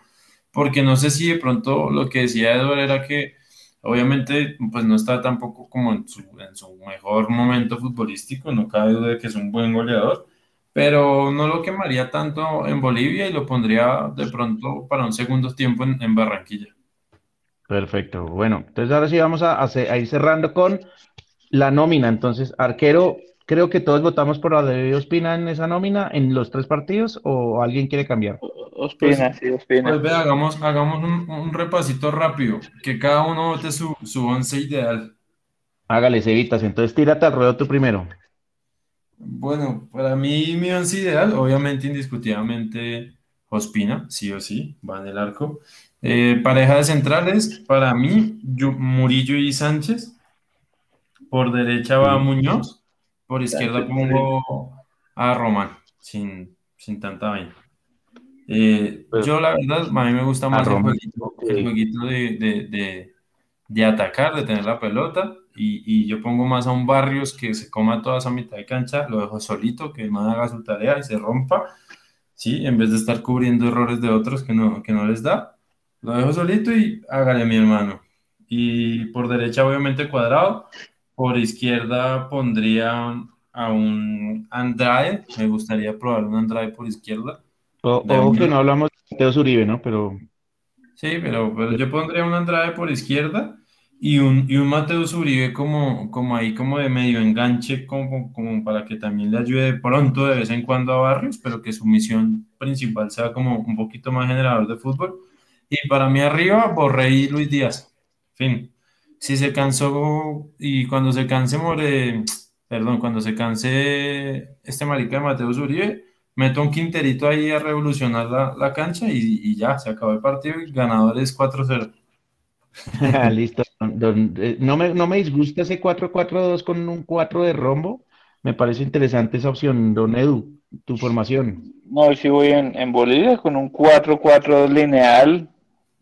porque no sé si de pronto lo que decía Edward era que obviamente pues no está tampoco como en su, en su mejor momento futbolístico, no cabe duda de que es un buen goleador, pero no lo quemaría tanto en Bolivia y lo pondría de pronto para un segundo tiempo en Barranquilla. Perfecto. Bueno, entonces ahora sí vamos a, ir cerrando con la nómina. Entonces, arquero, creo que todos votamos por la de Ospina en esa nómina en los tres partidos o alguien quiere cambiar. Ospina, sí, Ospina. Pues ve, hagamos, hagamos un, repasito rápido, que cada uno vote su, su once ideal. Hágale, Cevitas. Entonces, tírate al ruedo tú primero. Bueno, para mí mi once ideal, obviamente, indiscutiblemente, Ospina, sí o sí, va en el arco. Eh, pareja de centrales, para mí, Murillo y Sánchez. Por derecha va Muñoz. Por izquierda pongo a Román, sin, sin tanta vaina. Eh, pues, yo, la verdad, a mí me gusta más el jueguito, de, atacar, de tener la pelota. Y, yo pongo más a un Barrios que se coma toda esa mitad de cancha, lo dejo solito, que no haga su tarea y se rompa. ¿sí? En vez de estar cubriendo errores de otros que no, que no les da. Lo dejo solito y hágale mi hermano. Y por derecha, obviamente, cuadrado. Por izquierda pondría a un Andrade. Me gustaría probar un Andrade por izquierda. O, que no hablamos de Mateo Uribe, ¿no? Pero. Sí, pero, pero yo pondría un Andrade por izquierda y un, y un Mateo Uribe como, como ahí, como de medio enganche, como, como para que también le ayude pronto de vez en cuando a Barrios, pero que su misión principal sea como un poquito más generador de fútbol. Y para mí arriba, Borré y Luis Díaz. Fin. Si se cansó y cuando se canse More, perdón, cuando se canse este marica de Mateo Uribe, meto un quinterito ahí a revolucionar la, cancha y, ya, se acabó el partido y ganadores 4-0. Listo. Eh, no, me, no me disgusta ese 4-4-2 con un 4 de rombo. Me parece interesante esa opción, don Edu. tu formación. No, sí voy en, en Bolivia con un 4-4 lineal,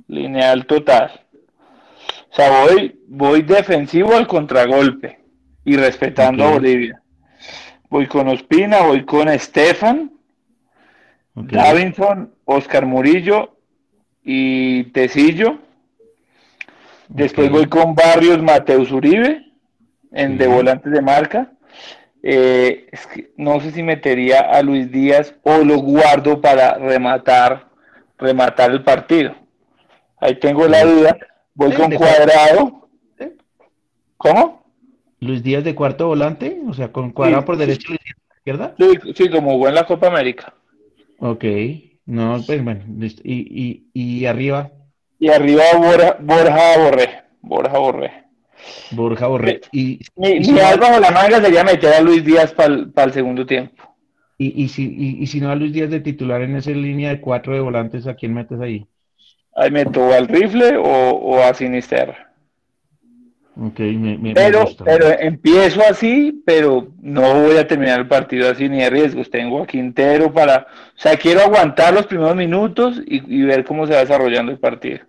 lineal total. O sea, voy, voy defensivo al contragolpe y respetando a Bolivia. Voy con Ospina, voy con Estefan, Davinson, Oscar Murillo y Tecillo. Después voy con Barrios Mateus Uribe en de volantes de marca. Eh, no sé si metería a Luis Díaz o lo guardo para rematar, rematar el partido. Ahí tengo la duda. Voy con Cuadrado. ¿Cómo? Luis Díaz de cuarto volante, o sea, con Cuadrado por derecha y izquierda. Sí, como jugó en la Copa América. Ok, no, pues bueno, y, y, arriba. Y arriba Borja, Borja Borré. Borja Borré. Borja Borré. Y, mi, mi bajo la manga sería meter a Luis Díaz para el segundo tiempo. Y, y, si, y, si no a Luis Díaz de titular en esa línea de cuatro de volantes, ¿a quién metes ahí? Ahí meto al rifle o, o a Sinisterra. Okay, me, pero, pero empiezo así, pero no voy a terminar el partido así ni de riesgos. Tengo a Quintero para, o sea, quiero aguantar los primeros minutos y, ver cómo se va desarrollando el partido.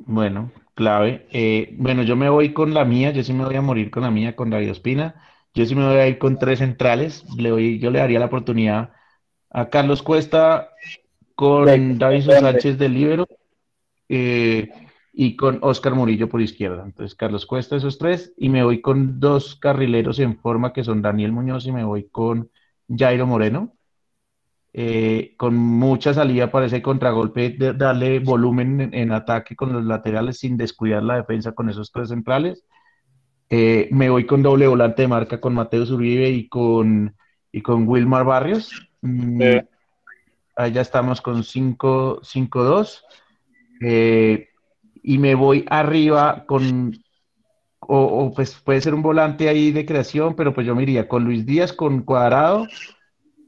Bueno, clave. Eh, bueno, yo me voy con la mía, yo sí me voy a morir con la mía, con David Ospina. Yo sí me voy a ir con tres centrales. Le voy, yo le daría la oportunidad a Carlos Cuesta con David Sánchez del Libero. Eh, y con Oscar Murillo por izquierda. Entonces, Carlos Cuesta, esos tres, y me voy con dos carrileros en forma que son Daniel Muñoz y me voy con Jairo Moreno. Eh, con mucha salida para ese contragolpe, de darle volumen en, ataque con los laterales sin descuidar la defensa con esos tres centrales. Eh, me voy con doble volante de marca con Mateo Zuribe y con, y con Wilmar Barrios. Mm, ya estamos con 5-2 y me voy arriba con, o, pues puede ser un volante ahí de creación, pero pues yo me iría con Luis Díaz, con Cuadrado,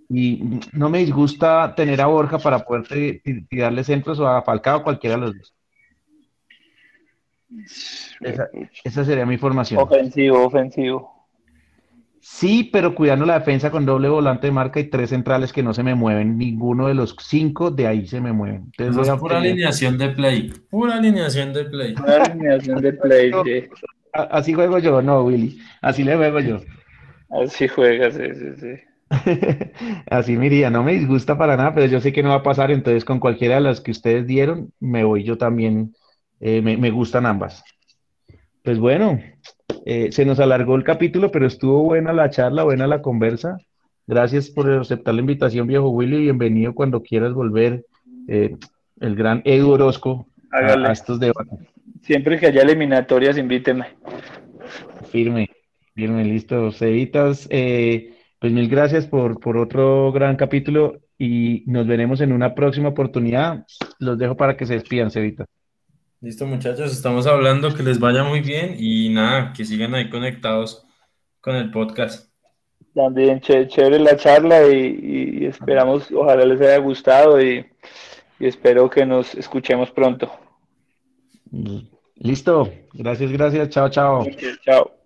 y no me disgusta tener a Borja para poder tirarle centros o a Falcao, cualquiera de los dos. Esa, esa sería mi formación. Ofensivo, ofensivo. Sí, pero cuidando la defensa con doble volante de marca y tres centrales que no se me mueven. Ninguno de los cinco de ahí se me mueven. Entonces es pura alineación de play. Pura alineación de play. Pura alineación de play. Así juego yo, no, Willy. Así le juego yo. Así juegas, sí, sí, sí. Así miría, no me disgusta para nada, pero yo sé que no va a pasar, entonces con cualquiera de las que ustedes dieron, me voy yo también. Eh, me, me gustan ambas. Pues bueno, eh, se nos alargó el capítulo, pero estuvo buena la charla, buena la conversa. Gracias por aceptar la invitación, viejo Willy. Bienvenido cuando quieras volver. Eh, el gran Edu Orozco a, estos debates. Siempre que haya eliminatorias, invíteme. Firme, firme, listo. Cevitas, eh, pues mil gracias por, por otro gran capítulo y nos veremos en una próxima oportunidad. Los dejo para que se despidan, Cevitas. Listo, muchachos, estamos hablando, que les vaya muy bien y nada, que sigan ahí conectados con el podcast. También chévere la charla y, esperamos, ojalá les haya gustado y, y espero que nos escuchemos pronto. Listo, gracias, gracias, chao, chao. Chao.